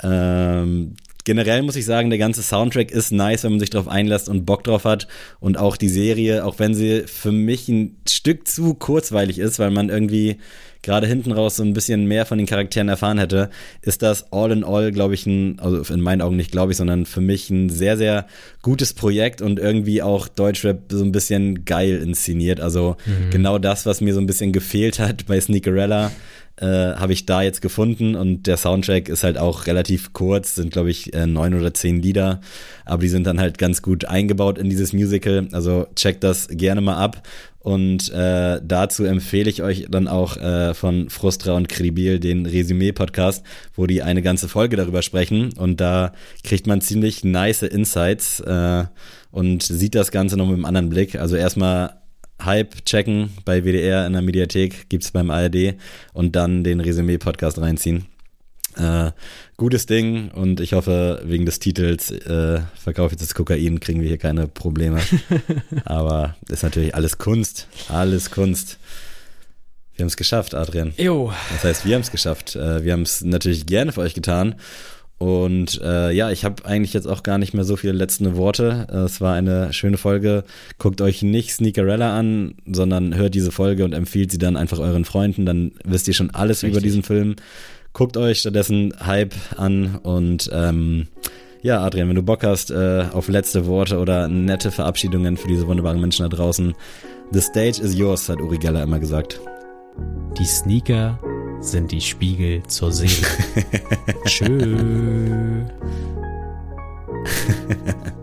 S2: Ähm, generell muss ich sagen, der ganze Soundtrack ist nice, wenn man sich drauf einlässt und Bock drauf hat. Und auch die Serie, auch wenn sie für mich ein Stück zu kurzweilig ist, weil man irgendwie gerade hinten raus so ein bisschen mehr von den Charakteren erfahren hätte, ist das all in all, glaube ich, ein, also in meinen Augen nicht, glaube ich, sondern für mich ein sehr, sehr gutes Projekt und irgendwie auch Deutschrap so ein bisschen geil inszeniert. Also mhm. genau das, was mir so ein bisschen gefehlt hat bei Sneakerella äh, habe ich da jetzt gefunden und der Soundtrack ist halt auch relativ kurz, sind glaube ich äh, neun oder zehn Lieder, aber die sind dann halt ganz gut eingebaut in dieses Musical. Also checkt das gerne mal ab und äh, dazu empfehle ich euch dann auch äh, von Frustra und Kribil den Resümee-Podcast, wo die eine ganze Folge darüber sprechen. Und da kriegt man ziemlich nice Insights äh, und sieht das Ganze noch mit einem anderen Blick. Also erstmal Hype checken bei WDR in der Mediathek, gibt's beim ARD und dann den Resümee-Podcast reinziehen. Äh, gutes Ding und ich hoffe, wegen des Titels äh, Verkauf jetzt das Kokain, kriegen wir hier keine Probleme. Aber ist natürlich alles Kunst, alles Kunst. Wir haben es geschafft, Adrian.
S1: Jo.
S2: Das heißt, wir haben es geschafft. Äh, wir haben es natürlich gerne für euch getan und äh, ja, ich habe eigentlich jetzt auch gar nicht mehr so viele letzte Worte. Äh, es war eine schöne Folge. Guckt euch nicht Sneakerella an, sondern hört diese Folge und empfiehlt sie dann einfach euren Freunden. Dann wisst ihr schon alles Richtig. über diesen Film. Guckt euch stattdessen Hype an und ähm, ja, Adrian, wenn du Bock hast äh, auf letzte Worte oder nette Verabschiedungen für diese wunderbaren Menschen da draußen, the stage is yours, hat Uri Geller immer gesagt.
S1: Die Sneaker sind die Spiegel zur Seele. Tschö.